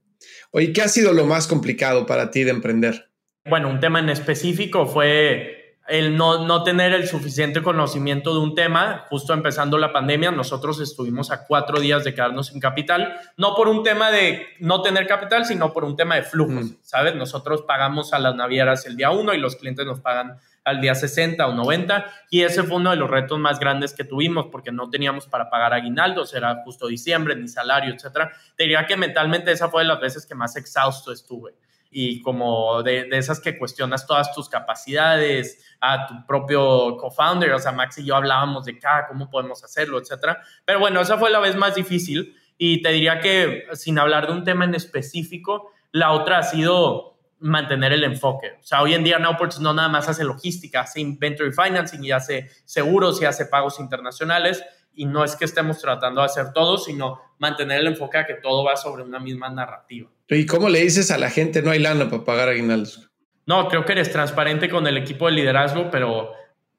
Oye, ¿qué ha sido lo más complicado para ti de emprender? Bueno, un tema en específico fue el no, no tener el suficiente conocimiento de un tema. Justo empezando la pandemia, nosotros estuvimos a cuatro días de quedarnos sin capital, no por un tema de no tener capital, sino por un tema de flujos, mm. ¿sabes? Nosotros pagamos a las navieras el día uno y los clientes nos pagan al día 60 o 90 y ese fue uno de los retos más grandes que tuvimos porque no teníamos para pagar aguinaldos, era justo diciembre, ni salario, etcétera. Te diría que mentalmente esa fue de las veces que más exhausto estuve y como de, de, esas que cuestionas todas tus capacidades, a tu propio co-founder, o sea, Max y yo hablábamos de ah, cómo podemos hacerlo, etcétera. Pero bueno, esa fue la vez más difícil y te diría que sin hablar de un tema en específico, la otra ha sido mantener el enfoque. O sea, hoy en día Nowports no nada más hace logística, hace inventory financing y hace seguros y hace pagos internacionales. Y no es que estemos tratando de hacer todo, sino mantener el enfoque a que todo va sobre una misma narrativa. ¿Y cómo le dices a la gente no hay lana para pagar aguinaldos? No, creo que eres transparente con el equipo de liderazgo, pero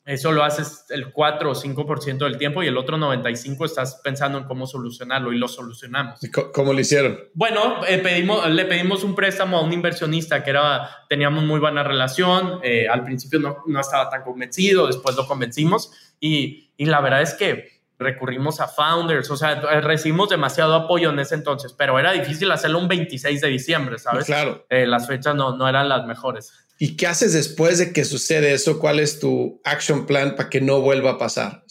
eso lo haces el 4 o 5% del tiempo y el otro 95% estás pensando en cómo solucionarlo y lo solucionamos. ¿Cómo lo hicieron? Bueno, eh, pedimos, le pedimos un préstamo a un inversionista que era, teníamos muy buena relación, eh, al principio no, no, estaba tan convencido, después lo convencimos y, y la verdad es que recurrimos a founders, o sea, recibimos demasiado apoyo en ese entonces, pero era difícil hacerlo un 26 de diciembre, ¿sabes? Claro. Eh, las fechas no, no eran las mejores. ¿Y qué haces después de que sucede eso? ¿Cuál es tu action plan para que no vuelva a pasar?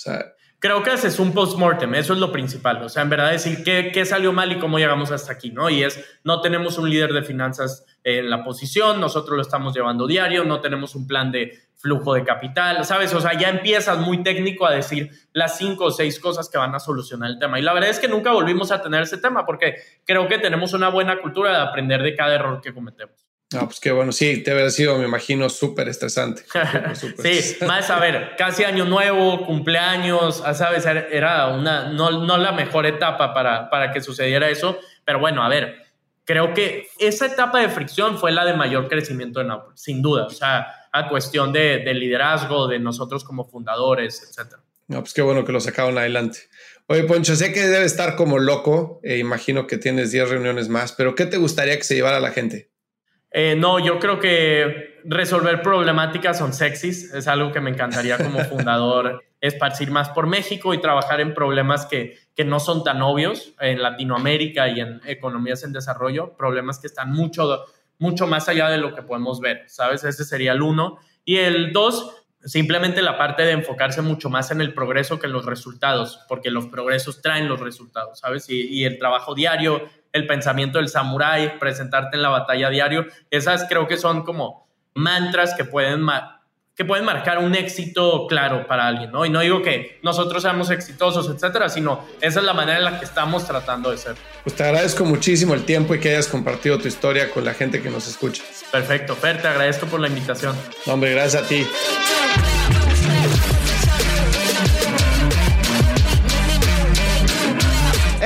Creo que haces un post-mortem, eso es lo principal. O sea, en verdad decir qué, qué, salió mal y cómo llegamos hasta aquí, ¿no? Y es, no tenemos un líder de finanzas en la posición, nosotros lo estamos llevando diario, no tenemos un plan de flujo de capital, ¿sabes? O sea, ya empiezas muy técnico a decir las cinco o seis cosas que van a solucionar el tema. Y la verdad es que nunca volvimos a tener ese tema porque creo que tenemos una buena cultura de aprender de cada error que cometemos. Ah, pues qué bueno, sí, te haber sido, me imagino, súper estresante. sí, más a ver, casi año nuevo, cumpleaños, sabes, era una, no, no la mejor etapa para, para que sucediera eso, pero bueno, a ver, creo que esa etapa de fricción fue la de mayor crecimiento de Nápoles, sin duda, o sea, a cuestión de, de liderazgo, de nosotros como fundadores, etcétera. No, pues qué bueno que lo sacaron adelante. Oye, Poncho, sé que debe estar como loco, e imagino que tienes 10 reuniones más, pero ¿qué te gustaría que se llevara la gente? Eh, no, yo creo que resolver problemáticas son sexys. Es algo que me encantaría como fundador esparcir más por México y trabajar en problemas que, que, no son tan obvios en Latinoamérica y en economías en desarrollo, problemas que están mucho, mucho más allá de lo que podemos ver, ¿sabes? Ese sería el uno. Y el dos, simplemente la parte de enfocarse mucho más en el progreso que en los resultados, porque los progresos traen los resultados, ¿sabes? Y, el trabajo diario, el pensamiento del samurái, presentarte en la batalla diario, esas creo que son como mantras que pueden que pueden marcar un éxito claro para alguien, ¿no? Y no digo que nosotros seamos exitosos, etcétera, sino esa es la manera en la que estamos tratando de ser. Pues te agradezco muchísimo el tiempo y que hayas compartido tu historia con la gente que nos escucha. Perfecto, Fer, te agradezco por la invitación. hombre, gracias a ti.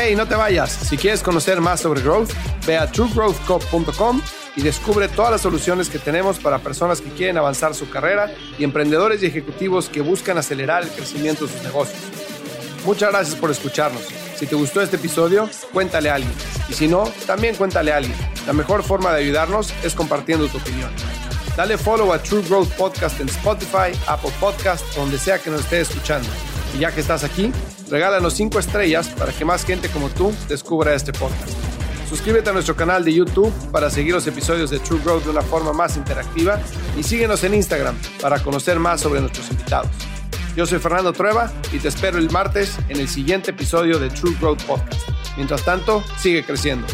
Hey, no te vayas. Si quieres conocer más sobre Growth, ve a truegrowthco.com y descubre todas las soluciones que tenemos para personas que quieren avanzar su carrera y emprendedores y ejecutivos que buscan acelerar el crecimiento de sus negocios. Muchas gracias por escucharnos. Si te gustó este episodio, cuéntale a alguien. Y si no, también cuéntale a alguien. La mejor forma de ayudarnos es compartiendo tu opinión. Dale follow a True Growth Podcast en Spotify, Apple Podcast, donde sea que nos estés escuchando. Y ya que estás aquí, regálanos 5 estrellas para que más gente como tú descubra este podcast. Suscríbete a nuestro canal de YouTube para seguir los episodios de True Growth de una forma más interactiva y síguenos en Instagram para conocer más sobre nuestros invitados. Yo soy Fernando Trueba y te espero el martes en el siguiente episodio de True Growth Podcast. Mientras tanto, sigue creciendo.